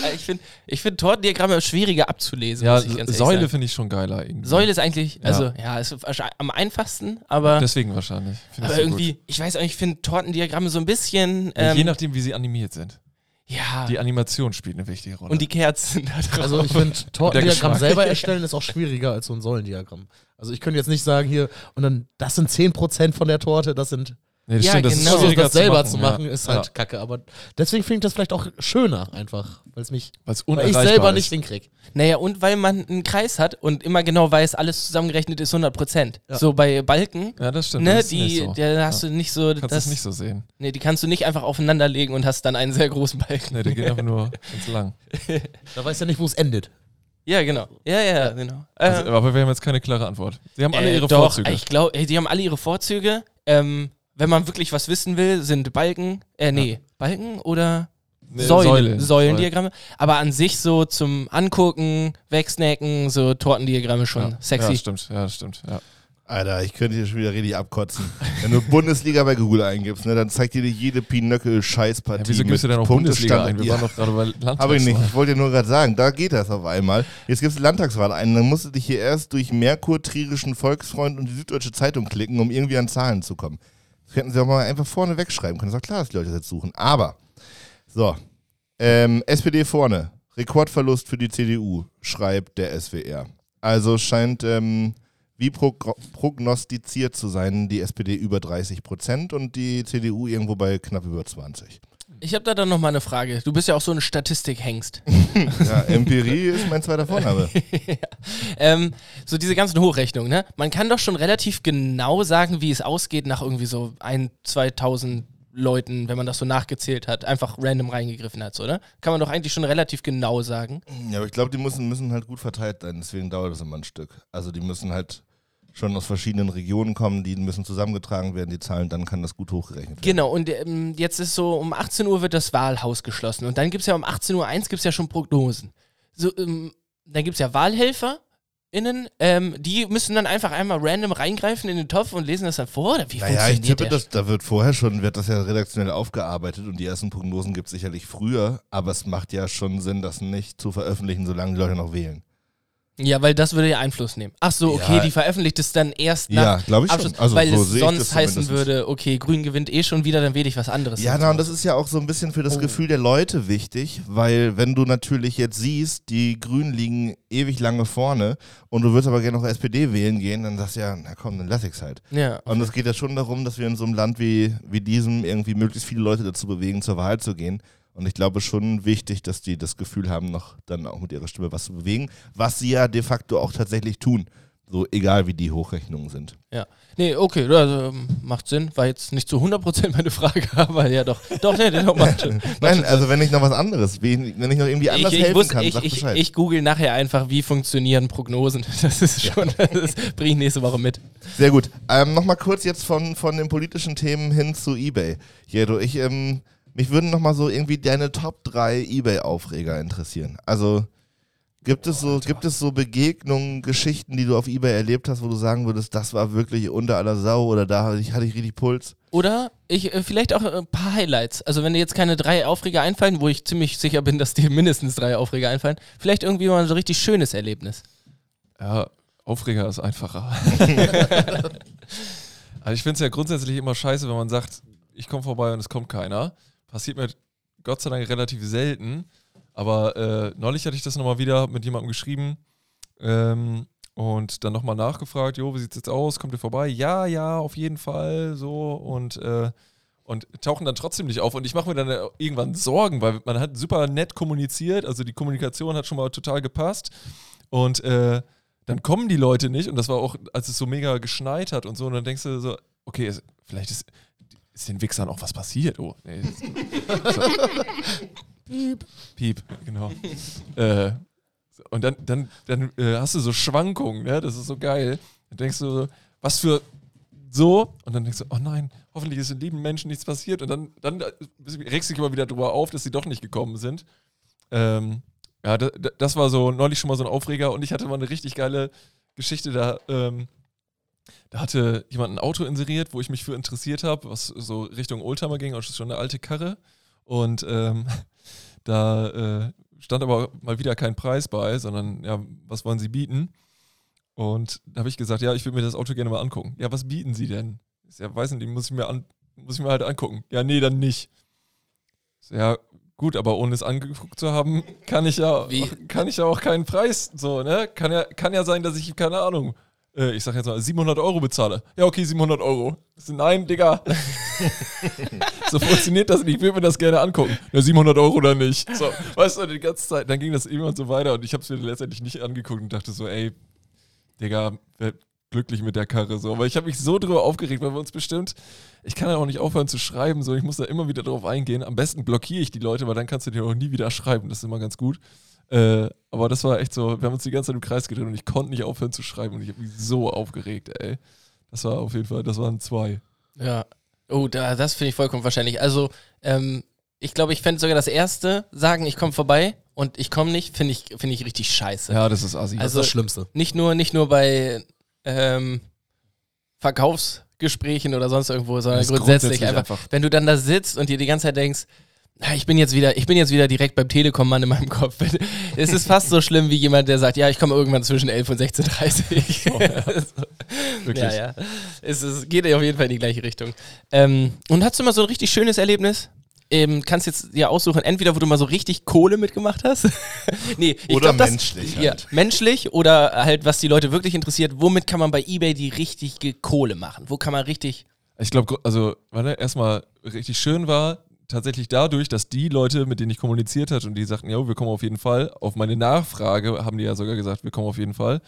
Äh, ich finde ich find Tortendiagramme schwieriger abzulesen. Ja, muss ich ganz ehrlich Säule finde ich schon geiler irgendwie. Säule ist eigentlich, also ja, ist am einfachsten, aber, Deswegen wahrscheinlich. Find ich aber irgendwie, ich weiß auch, ich finde Tortendiagramme so ein bisschen, Gut. Ja, ähm, Je nachdem, wie sie animiert sind. ja, Die Animation spielt eine wichtige Rolle. und die Kerzen da drauf. Also ich finde, Tortendiagramm selber erstellen ist auch schwieriger als so ein Säulendiagramm. Also ich könnte jetzt nicht sagen hier, und dann, das sind 10% von der Torte, das sind Nee, das Ja, stimmt, das genau. ist Also das selber zu zu machen, ja. ist halt ja. kacke. Aber deswegen finde ich das vielleicht auch schöner einfach, weil es mich, Weil's weil ich selber ist. nicht hinkriege. Naja, und weil man einen Kreis hat und immer genau weiß, alles zusammengerechnet ist 100 Prozent. Ja. So bei Balken, Ja, das stimmt. ne, das ist die, so. da hast du nicht so, Kannst das, das nicht so sehen. nee, die kannst du nicht einfach aufeinander legen und hast dann einen sehr großen Balken. Nee, der geht einfach nur ganz lang. Da weiß ja nicht, wo es endet. Ja, genau. Ja, ja, genau. Also, Äh, aber wir haben jetzt keine klare Antwort. Sie haben alle äh, ihre doch, Vorzüge. Ich glaube, die haben alle ihre Vorzüge. Ähm, wenn man wirklich was wissen will, sind Balken, äh, nee, Balken oder Nee, Säulen, Säulen. Säulendiagramme. Aber an sich so zum Angucken, Wegsnacken, so Tortendiagramme schon Ja, sexy. Ja, stimmt. Ja, das stimmt. Ja. Alter, ich könnte hier schon wieder richtig abkotzen. Wenn du Bundesliga bei Google eingibst, ne, dann zeigt dir jede Pinöckel-Scheißpartie. Ja, wieso gibst du denn auch Bundesliga ein? Wir Ja. waren doch gerade bei Landtagswahl. Habe ich nicht. Ich wollte dir nur gerade sagen, da geht das auf einmal. Jetzt gibst du Landtagswahl ein, dann musst du dich hier erst durch Merkur, Trierischen Volksfreund und die Süddeutsche Zeitung klicken, um irgendwie an Zahlen zu kommen. Hätten sie auch mal einfach vorne wegschreiben können. Ist doch klar, dass die Leute das jetzt suchen. Aber, so, ähm, SPD vorne. Rekordverlust für die CDU, schreibt der SWR. Also scheint ähm, wie prog prognostiziert zu sein, die SPD über 30 Prozent und die CDU irgendwo bei knapp über 20. Ich habe da dann noch mal eine Frage. Du bist ja auch so ein Statistikhengst. Ja, Empirie ist mein zweiter Vorname. ähm, so diese ganzen Hochrechnungen, ne? Man kann doch schon relativ genau sagen, wie es ausgeht nach irgendwie so ein, 2000 Leuten, wenn man das so nachgezählt hat, einfach random reingegriffen hat, so, oder? Kann man doch eigentlich schon relativ genau sagen. Ja, aber ich glaube, die müssen, müssen halt gut verteilt sein, deswegen dauert das immer ein Stück. Also die müssen halt schon aus verschiedenen Regionen kommen, die müssen zusammengetragen werden, die Zahlen, dann kann das gut hochgerechnet werden. Genau, und ähm, jetzt ist so, um 18 Uhr wird das Wahlhaus geschlossen. Und dann gibt es ja um 18.01 Uhr gibt's ja schon Prognosen. So, ähm, dann gibt es ja WahlhelferInnen, ähm, die müssen dann einfach einmal random reingreifen in den Topf und lesen das dann vor, oder wie Naja, ich tippe, das, da wird vorher schon, wird das ja redaktionell aufgearbeitet und die ersten Prognosen gibt es sicherlich früher, aber es macht ja schon Sinn, das nicht zu veröffentlichen, solange die Leute noch wählen. Ja, weil das würde ja Einfluss nehmen. Ach so, okay, Ja. die veröffentlicht es dann erst nach Ja, glaube ich schon. Abschluss, Also weil so es sonst heißen würde, okay, Grün gewinnt eh schon wieder, dann wähle ich was anderes. Ja, na, und das ist ja auch so ein bisschen für das Gefühl der Leute wichtig, weil wenn du natürlich jetzt siehst, die Grünen liegen ewig lange vorne und du würdest aber gerne noch SPD wählen gehen, dann sagst du ja, na komm, dann lass ich's halt. ja. Und es geht ja schon darum, dass wir in so einem Land wie, wie diesem irgendwie möglichst viele Leute dazu bewegen, zur Wahl zu gehen. Und ich glaube schon wichtig, dass die das Gefühl haben, noch dann auch mit ihrer Stimme was zu bewegen, was sie ja de facto auch tatsächlich tun. So egal wie die Hochrechnungen sind. Ja. Nee, okay, also, ähm, macht Sinn. War jetzt nicht zu 100% meine Frage, aber ja doch. Doch, nee, doch, macht schon. Nein, also wenn ich noch was anderes, wenn ich noch irgendwie anders ich, ich, helfen wusste, kann, ich, sag ich, Bescheid. ich google nachher einfach, wie funktionieren Prognosen. Das ist schon, das bringe ich nächste Woche mit. Sehr gut. Ähm, Nochmal kurz jetzt von, von den politischen Themen hin zu Ebay. Jedo, ich, ähm, mich würden nochmal so irgendwie deine Top 3 Ebay-Aufreger interessieren. Also gibt es so, gibt es so Begegnungen, Geschichten, die du auf Ebay erlebt hast, wo du sagen würdest, das war wirklich unter aller Sau oder da hatte ich, hatte ich richtig Puls? Oder ich, äh, vielleicht auch ein paar Highlights. Also wenn dir jetzt keine drei Aufreger einfallen, wo ich ziemlich sicher bin, dass dir mindestens drei Aufreger einfallen, vielleicht irgendwie mal so ein richtig schönes Erlebnis. Ja, Aufreger ist einfacher. also ich finde es ja grundsätzlich immer scheiße, wenn man sagt, ich komme vorbei und es kommt keiner. Passiert mir Gott sei Dank relativ selten. Aber äh, neulich hatte ich das nochmal wieder mit jemandem geschrieben ähm, und dann nochmal nachgefragt, jo, wie sieht's jetzt aus? Kommt ihr vorbei? Ja, ja, auf jeden Fall. So und äh, und tauchen dann trotzdem nicht auf. Und ich mache mir dann äh, irgendwann Sorgen, weil man hat super nett kommuniziert, also die Kommunikation hat schon mal total gepasst. Und äh, dann kommen die Leute nicht. Und das war auch, als es so mega geschneit hat und so. Und dann denkst du so, okay, vielleicht ist, ist den Wichsern auch was passiert. Oh, nee. So. Piep. Piep, genau. äh, und dann, dann, dann äh, hast du so Schwankungen, ne? Das ist so geil. Dann denkst du so, was für so, und dann denkst du, oh nein, hoffentlich ist den lieben Menschen nichts passiert. Und dann, dann regst du dich immer wieder drüber auf, dass sie doch nicht gekommen sind. Ähm, ja, das, das war so neulich schon mal so ein Aufreger und ich hatte mal eine richtig geile Geschichte da. Ähm, da hatte jemand ein Auto inseriert, wo ich mich für interessiert habe, was so Richtung Oldtimer ging, also schon eine alte Karre. Und ähm, da äh, stand aber mal wieder kein Preis bei, sondern ja, was wollen Sie bieten? Und da habe ich gesagt, ja, ich würde mir das Auto gerne mal angucken. Ja, was bieten Sie denn? Ich Ja, weiß nicht, muss ich mir an, muss ich mir halt angucken. Ja, nee, dann nicht. Ich so, Ja, gut, aber ohne es angeguckt zu haben, kann ich ja, Wie? kann ich ja auch keinen Preis so, ne? Kann ja, kann ja sein, dass ich, keine Ahnung, äh, ich sag jetzt mal, 700 Euro bezahle. Ja, okay, 700 Euro. Nein, Digga. so funktioniert das nicht. Ich würde mir das gerne angucken. Ja, 700 Euro oder nicht. So, weißt du, die ganze Zeit. Dann ging das irgendwann so weiter und ich habe es mir letztendlich nicht angeguckt und dachte so, ey, Digga, werd glücklich mit der Karre so. Aber ich habe mich so drüber aufgeregt, weil wir uns bestimmt, ich kann ja auch nicht aufhören zu schreiben, so ich muss da immer wieder drauf eingehen. Am besten blockiere ich die Leute, weil dann kannst du dir auch nie wieder schreiben. Das ist immer ganz gut. Äh, aber das war echt so, wir haben uns die ganze Zeit im Kreis gedreht und ich konnte nicht aufhören zu schreiben und ich habe mich so aufgeregt, ey. Das war auf jeden Fall, das waren zwei. Ja. Oh, da, das finde ich vollkommen wahrscheinlich. Also, ähm, ich glaube, ich fände sogar das erste, sagen, ich komme vorbei und ich komme nicht, finde ich, finde ich richtig scheiße. Ja, das ist assi. Das Also- ist das Schlimmste. Nicht nur, nicht nur bei ähm, Verkaufsgesprächen oder sonst irgendwo, sondern Das grundsätzlich, grundsätzlich einfach, einfach- wenn du dann da sitzt und dir die ganze Zeit denkst, "Na, ich bin jetzt wieder, ich bin jetzt wieder direkt beim Telekom-Mann in meinem Kopf. Es ist fast so schlimm wie jemand, der sagt, ja, ich komme irgendwann zwischen 11 und 16.30 Uhr. Wirklich. Ja, ja. Es, ist, geht auf jeden Fall in die gleiche Richtung. Ähm, und hast du mal so ein richtig schönes Erlebnis? Ähm, kannst jetzt dir aussuchen, entweder wo du mal so richtig Kohle mitgemacht hast. nee, ich Oder glaub, das, menschlich Ja, halt. menschlich oder halt, was die Leute wirklich interessiert, womit kann man bei Ebay die richtige Kohle machen? Wo kann man richtig. Ich glaube, also, warte, erstmal richtig schön war, tatsächlich dadurch, dass die Leute, mit denen ich kommuniziert hatte und die sagten, ja, wir kommen auf jeden Fall, auf meine Nachfrage haben die ja sogar gesagt, wir kommen auf jeden Fall.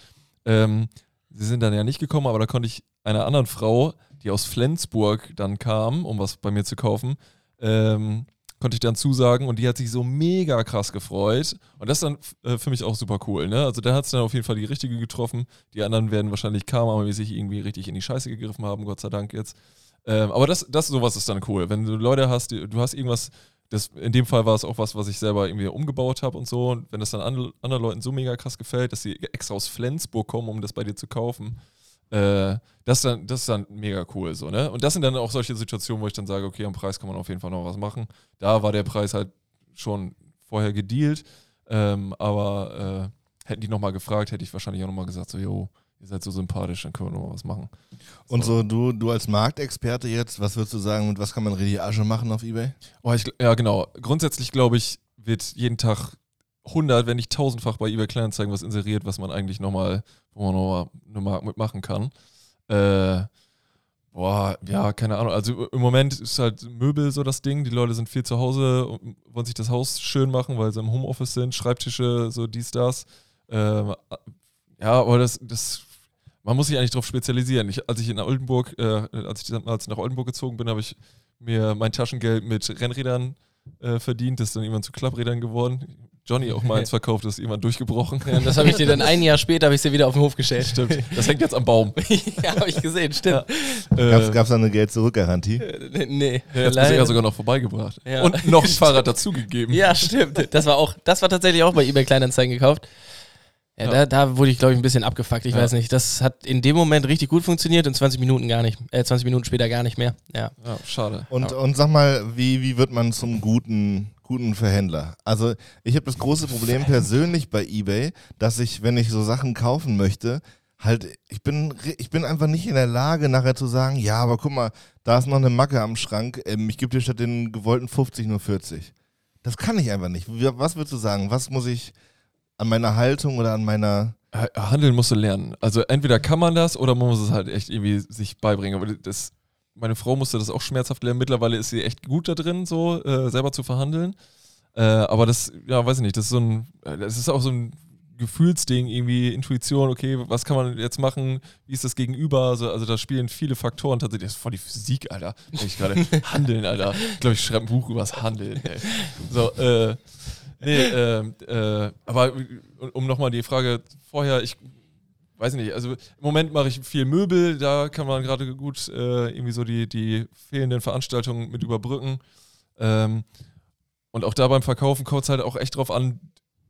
Ähm, sie sind dann ja nicht gekommen, aber da konnte ich einer anderen Frau, die aus Flensburg dann kam, um was bei mir zu kaufen, ähm, konnte ich dann zusagen und die hat sich so mega krass gefreut. Und das ist dann äh, für mich auch super cool. Ne? Also da hat es dann auf jeden Fall die richtige getroffen. Die anderen werden wahrscheinlich karmamäßig irgendwie richtig in die Scheiße gegriffen haben, Gott sei Dank jetzt. Ähm, aber das, das sowas ist dann cool. Wenn du Leute hast, die, du hast irgendwas, das, in dem Fall war es auch was, was ich selber irgendwie umgebaut habe und so. Und wenn das dann andre, anderen Leuten so mega krass gefällt, dass sie extra aus Flensburg kommen, um das bei dir zu kaufen, äh, das, dann, das ist dann mega cool so, ne? Und das sind dann auch solche Situationen, wo ich dann sage, okay, am Preis kann man auf jeden Fall noch was machen. Da war der Preis halt schon vorher gedealt, ähm, aber äh, hätten die nochmal gefragt, hätte ich wahrscheinlich auch nochmal gesagt, so, jo, ihr seid so sympathisch, dann können wir nochmal was machen. Und so, du, du als Marktexperte jetzt, was würdest du sagen, mit was kann man richtig Asche machen auf Ebay? Oh, ich, ja, genau. Grundsätzlich glaube ich, wird jeden Tag 100, wenn nicht tausendfach bei eBay Kleinanzeigen was inseriert, was man eigentlich nochmal, wo man nochmal eine Mark mitmachen kann. Äh, boah, ja, keine Ahnung. Also im Moment ist halt Möbel so das Ding. Die Leute sind viel zu Hause und wollen sich das Haus schön machen, weil sie im Homeoffice sind, Schreibtische, so dies, das. Ähm, ja, aber das, das, man muss sich eigentlich darauf spezialisieren. Ich, als ich in Oldenburg, äh, als ich damals nach Oldenburg gezogen bin, habe ich mir mein Taschengeld mit Rennrädern äh, verdient. Das ist dann irgendwann zu Klapprädern geworden. Johnny auch mal eins verkauft, das ist irgendwann durchgehgebrochen. Ja, das habe ich dir dann ein Jahr später, habe ich dir wieder auf den Hof gestellt. Stimmt. Das hängt jetzt am Baum. ja, habe ich gesehen, stimmt. Gab's, Äh, gab's da eine Geld-Zurück-Garantie? Äh, nee, hat mir leider. sogar sogar noch vorbeigebracht. Ja. Und noch ein Fahrrad dazugegeben. Ja, stimmt. Das war auch, das war tatsächlich auch bei eBay Kleinanzeigen gekauft. Ja, Ja. Da, da wurde ich, glaube ich, ein bisschen abgefuckt. Ich Ja. weiß nicht. Das hat in dem Moment richtig gut funktioniert und 20 Minuten gar nicht, äh, 20 Minuten später gar nicht mehr. Ja. Ja, schade. Und, und sag mal, wie, wie wird man zum guten, guten Verhändler? Also ich habe das große Problem persönlich bei eBay, dass ich, wenn ich so Sachen kaufen möchte, halt, ich bin, ich bin einfach nicht in der Lage, nachher zu sagen, ja, aber guck mal, da ist noch eine Macke am Schrank, ähm, ich gebe dir statt den gewollten 50 nur 40. Das kann ich einfach nicht. Was würdest du sagen? Was muss ich an meiner Haltung oder an meiner... Handeln musst du lernen. Also entweder kann man das oder man muss es halt echt irgendwie sich beibringen. Aber das, meine Frau musste das auch schmerzhaft lernen. Mittlerweile ist sie echt gut da drin, so äh, selber zu verhandeln. Äh, aber das, ja, weiß ich nicht, das ist so ein, äh, das ist auch so ein Gefühlsding, irgendwie Intuition, okay, was kann man jetzt machen, wie ist das Gegenüber, also, also da spielen viele Faktoren tatsächlich, das ist voll die Physik, Alter, ich gerade, Handeln, Alter, ich glaube, ich schreibe ein Buch über das Handeln, ey. So, äh, nee, äh, äh, aber um- nochmal die Frage vorher, ich weiß nicht, also im Moment mache ich viel Möbel, da kann man gerade gut äh, irgendwie so die, die fehlenden Veranstaltungen mit überbrücken. Ähm, und auch da beim Verkaufen kommt es halt auch echt drauf an,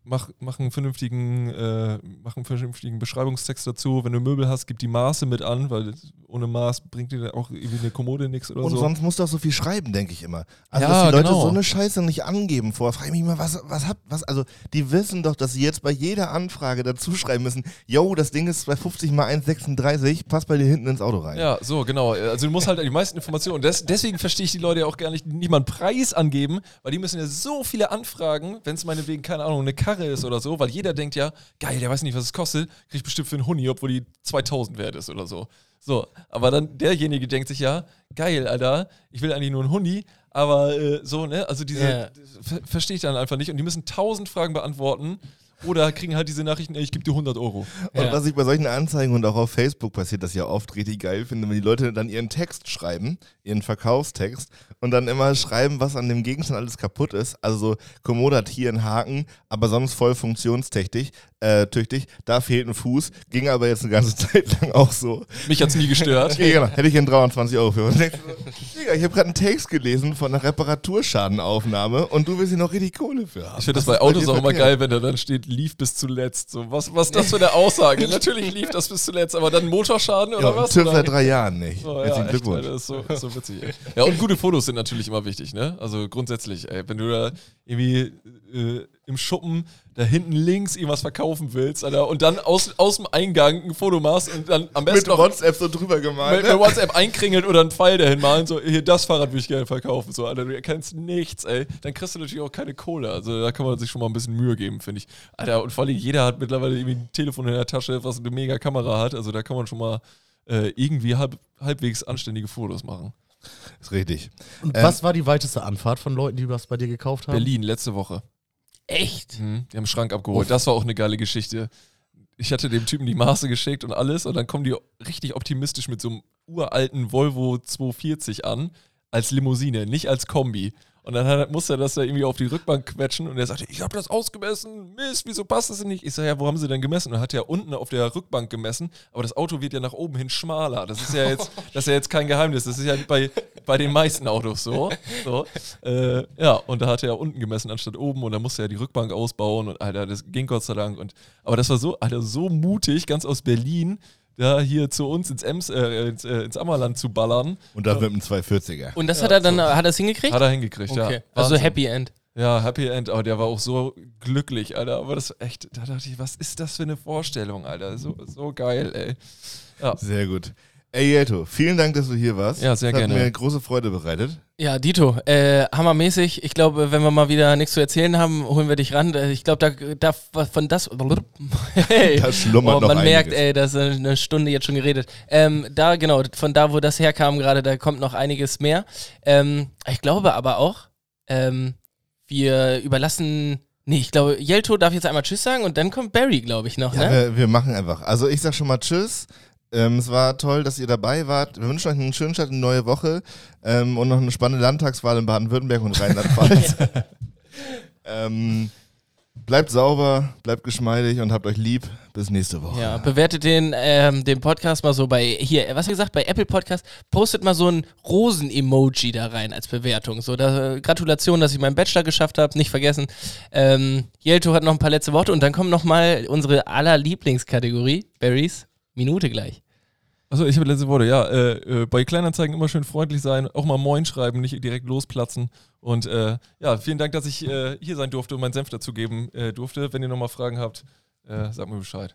mach, mach, einen vernünftigen, äh, mach einen vernünftigen Beschreibungstext dazu. Wenn du Möbel hast, gib die Maße mit an, weil ohne Maß bringt dir auch irgendwie eine Kommode nichts oder Und so. sonst musst du auch so viel schreiben, denke ich immer. Also, Ja, dass die Leute genau. so eine Scheiße nicht angeben vor. Frage ich mich mal, was, was habt, was, also, die wissen doch, dass sie jetzt bei jeder Anfrage dazu schreiben müssen, yo, das Ding ist 250 mal 1,36, passt bei dir hinten ins Auto rein. Ja, so, genau. Also du musst halt die meisten Informationen. Des, deswegen verstehe ich die Leute ja auch gar nicht, nicht mal einen Preis angeben, weil die müssen ja so viele Anfragen, wenn es meinetwegen, keine Ahnung, eine Karre Karre ist oder so, weil jeder denkt ja, geil, der weiß nicht, was es kostet, kriegt bestimmt für einen Huni, obwohl die 2000 wert ist oder so. So, aber dann derjenige denkt sich ja, geil, Alter, ich will eigentlich nur einen Huni, aber äh, so, ne, also diese, ver verstehe ich dann einfach nicht und die müssen tausend Fragen beantworten oder kriegen halt diese Nachrichten, ey, ich gebe dir 100 Euro. Und Ja. was ich bei solchen Anzeigen und auch auf Facebook passiert, das ja oft richtig geil finde, wenn die Leute dann ihren Text schreiben, ihren Verkaufstext und dann immer schreiben, was an dem Gegenstand alles kaputt ist. Also so, Kommode hat hier einen Haken, aber sonst voll funktionstüchtig, äh, tüchtig. Da fehlt ein Fuß, ging aber jetzt eine ganze Zeit lang auch so. Mich hat's nie gestört. Ja, genau. Hätte ich in 23 Euro für. Digga, ich habe gerade einen Text gelesen von einer Reparaturschadenaufnahme und du willst hier noch richtig Kohle für haben. Ich finde das Was bei Autos auch immer geil, wenn da dann steht, lief bis zuletzt. So, was, was ist das für eine Aussage? Natürlich lief das bis zuletzt, aber dann Motorschaden oder Ja, was? TÜV seit drei Jahren nicht. Oh, ja, echt, Glückwunsch. Alter, das ist so, so witzig. Ey. Ja, und gute Fotos sind natürlich immer wichtig, ne? Also grundsätzlich, ey, wenn du da irgendwie äh, im Schuppen da hinten links irgendwas verkaufen willst, Alter, und dann aus, aus dem Eingang ein Foto machst und dann am besten Mit noch WhatsApp so drüber gemalt. mit, mit WhatsApp einkringelt oder einen Pfeil dahin malen, so, hier, das Fahrrad würde ich gerne verkaufen, so, Alter, du erkennst nichts, ey, dann kriegst du natürlich auch keine Kohle, also da kann man sich schon mal ein bisschen Mühe geben, finde ich. Alter, und vor allem jeder hat mittlerweile irgendwie ein Telefon in der Tasche, was eine mega Kamera hat, also da kann man schon mal äh, irgendwie halb, halbwegs anständige Fotos machen. Ist richtig. Und Ähm, was war die weiteste Anfahrt von Leuten, die was bei dir gekauft haben? Berlin, letzte Woche. Echt? Mhm, die haben einen Schrank abgeholt. Das war auch eine geile Geschichte. Ich hatte dem Typen die Maße geschickt und alles und dann kommen die richtig optimistisch mit so einem uralten Volvo 240 an, als Limousine, nicht als Kombi. Und dann hat, musste er das da irgendwie auf die Rückbank quetschen und er sagte, ich habe das ausgemessen, Mist, wieso passt das denn nicht? Ich sage, ja, wo haben sie denn gemessen? Und dann hat er unten auf der Rückbank gemessen, aber das Auto wird ja nach oben hin schmaler. Das ist ja jetzt, das ist ja jetzt kein Geheimnis, das ist ja bei, bei den meisten Autos so. so. Äh, ja, und da hat er unten gemessen anstatt oben und dann musste er die Rückbank ausbauen und Alter, das ging Gott sei Dank. Und, aber das war so, Alter, so mutig, ganz aus Berlin, da hier zu uns ins, Ems, äh, ins, äh, ins Ammerland zu ballern. Und das mit einem 240er. Und das hat er dann, hat er es hingekriegt? Hat er hingekriegt, ja. Okay. Also Wahnsinn. Happy End. Ja, Happy End, aber der war auch so glücklich, Alter. Aber das echt, da dachte ich, was ist das für eine Vorstellung, Alter? So, so geil, ey. Ja. Sehr gut. Ey, Jeto, vielen Dank, dass du hier warst. Ja, sehr das gerne. Hat mir große Freude bereitet. Ja, Dito, äh, hammermäßig. Ich glaube, wenn wir mal wieder nichts zu erzählen haben, holen wir dich ran. Äh, Ich glaube, da, da von das. Hey. Da schlummert oh, noch Man merkt, ey, das ist eine Stunde jetzt schon geredet. Ähm, da, genau, von da, wo das herkam gerade, da kommt noch einiges mehr. Ähm, ich glaube aber auch, ähm, wir überlassen. Nee, ich glaube, Jelto darf jetzt einmal Tschüss sagen und dann kommt Barry, glaube ich, noch, Ja, ne? wir, wir machen einfach. Also ich sag schon mal Tschüss. Ähm, es war toll, dass ihr dabei wart. Wir wünschen euch einen schönen Start, eine neue Woche ähm, und noch eine spannende Landtagswahl in Baden-Württemberg und Rheinland-Pfalz. ähm, bleibt sauber, bleibt geschmeidig und habt euch lieb. Bis nächste Woche. Ja, bewertet den, ähm, den Podcast mal so bei, hier, was du gesagt, bei Apple Podcast, postet mal so ein Rosen-Emoji da rein als Bewertung. So, da, äh, Gratulation, dass ich meinen Bachelor geschafft habe, nicht vergessen. Ähm, Jelto hat noch ein paar letzte Worte und dann kommt noch mal unsere aller Lieblingskategorie, Barrys, Minute gleich. Achso, ich habe letzte Worte. Ja, äh, äh, bei Kleinanzeigen immer schön freundlich sein, auch mal Moin schreiben, nicht direkt losplatzen. Und äh, ja, vielen Dank, dass ich äh, hier sein durfte und meinen Senf dazugeben äh, durfte. Wenn ihr nochmal Fragen habt, äh, sagt mir Bescheid.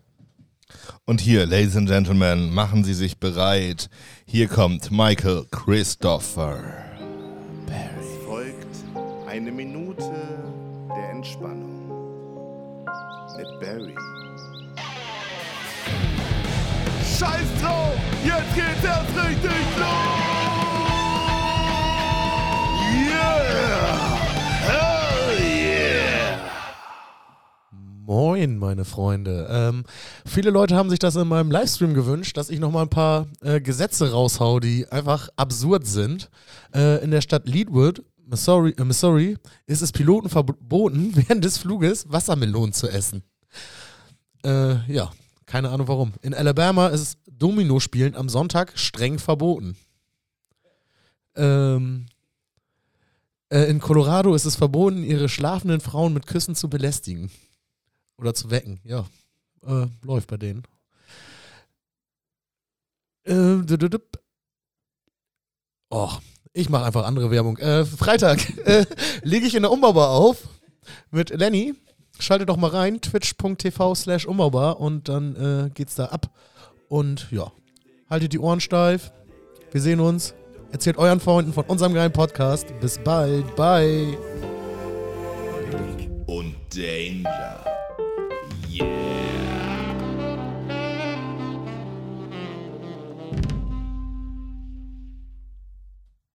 Und hier, Ladies and Gentlemen, machen Sie sich bereit. Hier kommt Michael Christopher. Es folgt eine Minute der Entspannung mit Barry. Scheiß drauf, jetzt geht's erst richtig los! Yeah! Hell yeah! Moin, meine Freunde. Ähm, viele Leute haben sich das in meinem Livestream gewünscht, dass ich nochmal ein paar äh, Gesetze raushau, die einfach absurd sind. Äh, in der Stadt Leadwood, Missouri, äh, Missouri, ist es Piloten verboten, während des Fluges Wassermelonen zu essen. Äh, ja, keine Ahnung warum. In Alabama ist Domino-Spielen am Sonntag streng verboten. Ähm, äh, in Colorado ist es verboten, ihre schlafenden Frauen mit Küssen zu belästigen. Oder zu wecken, ja. Äh, läuft bei denen. Äh, Och, ich mache einfach andere Werbung. Äh, Freitag äh, lege ich in der Umbaubar auf mit Lenny. Schaltet doch mal rein, twitch.tv slash umbaubar und dann äh, geht's da ab. Und ja, haltet die Ohren steif. Wir sehen uns. Erzählt euren Freunden von unserem geilen Podcast. Bis bald. Bye. Und Danger.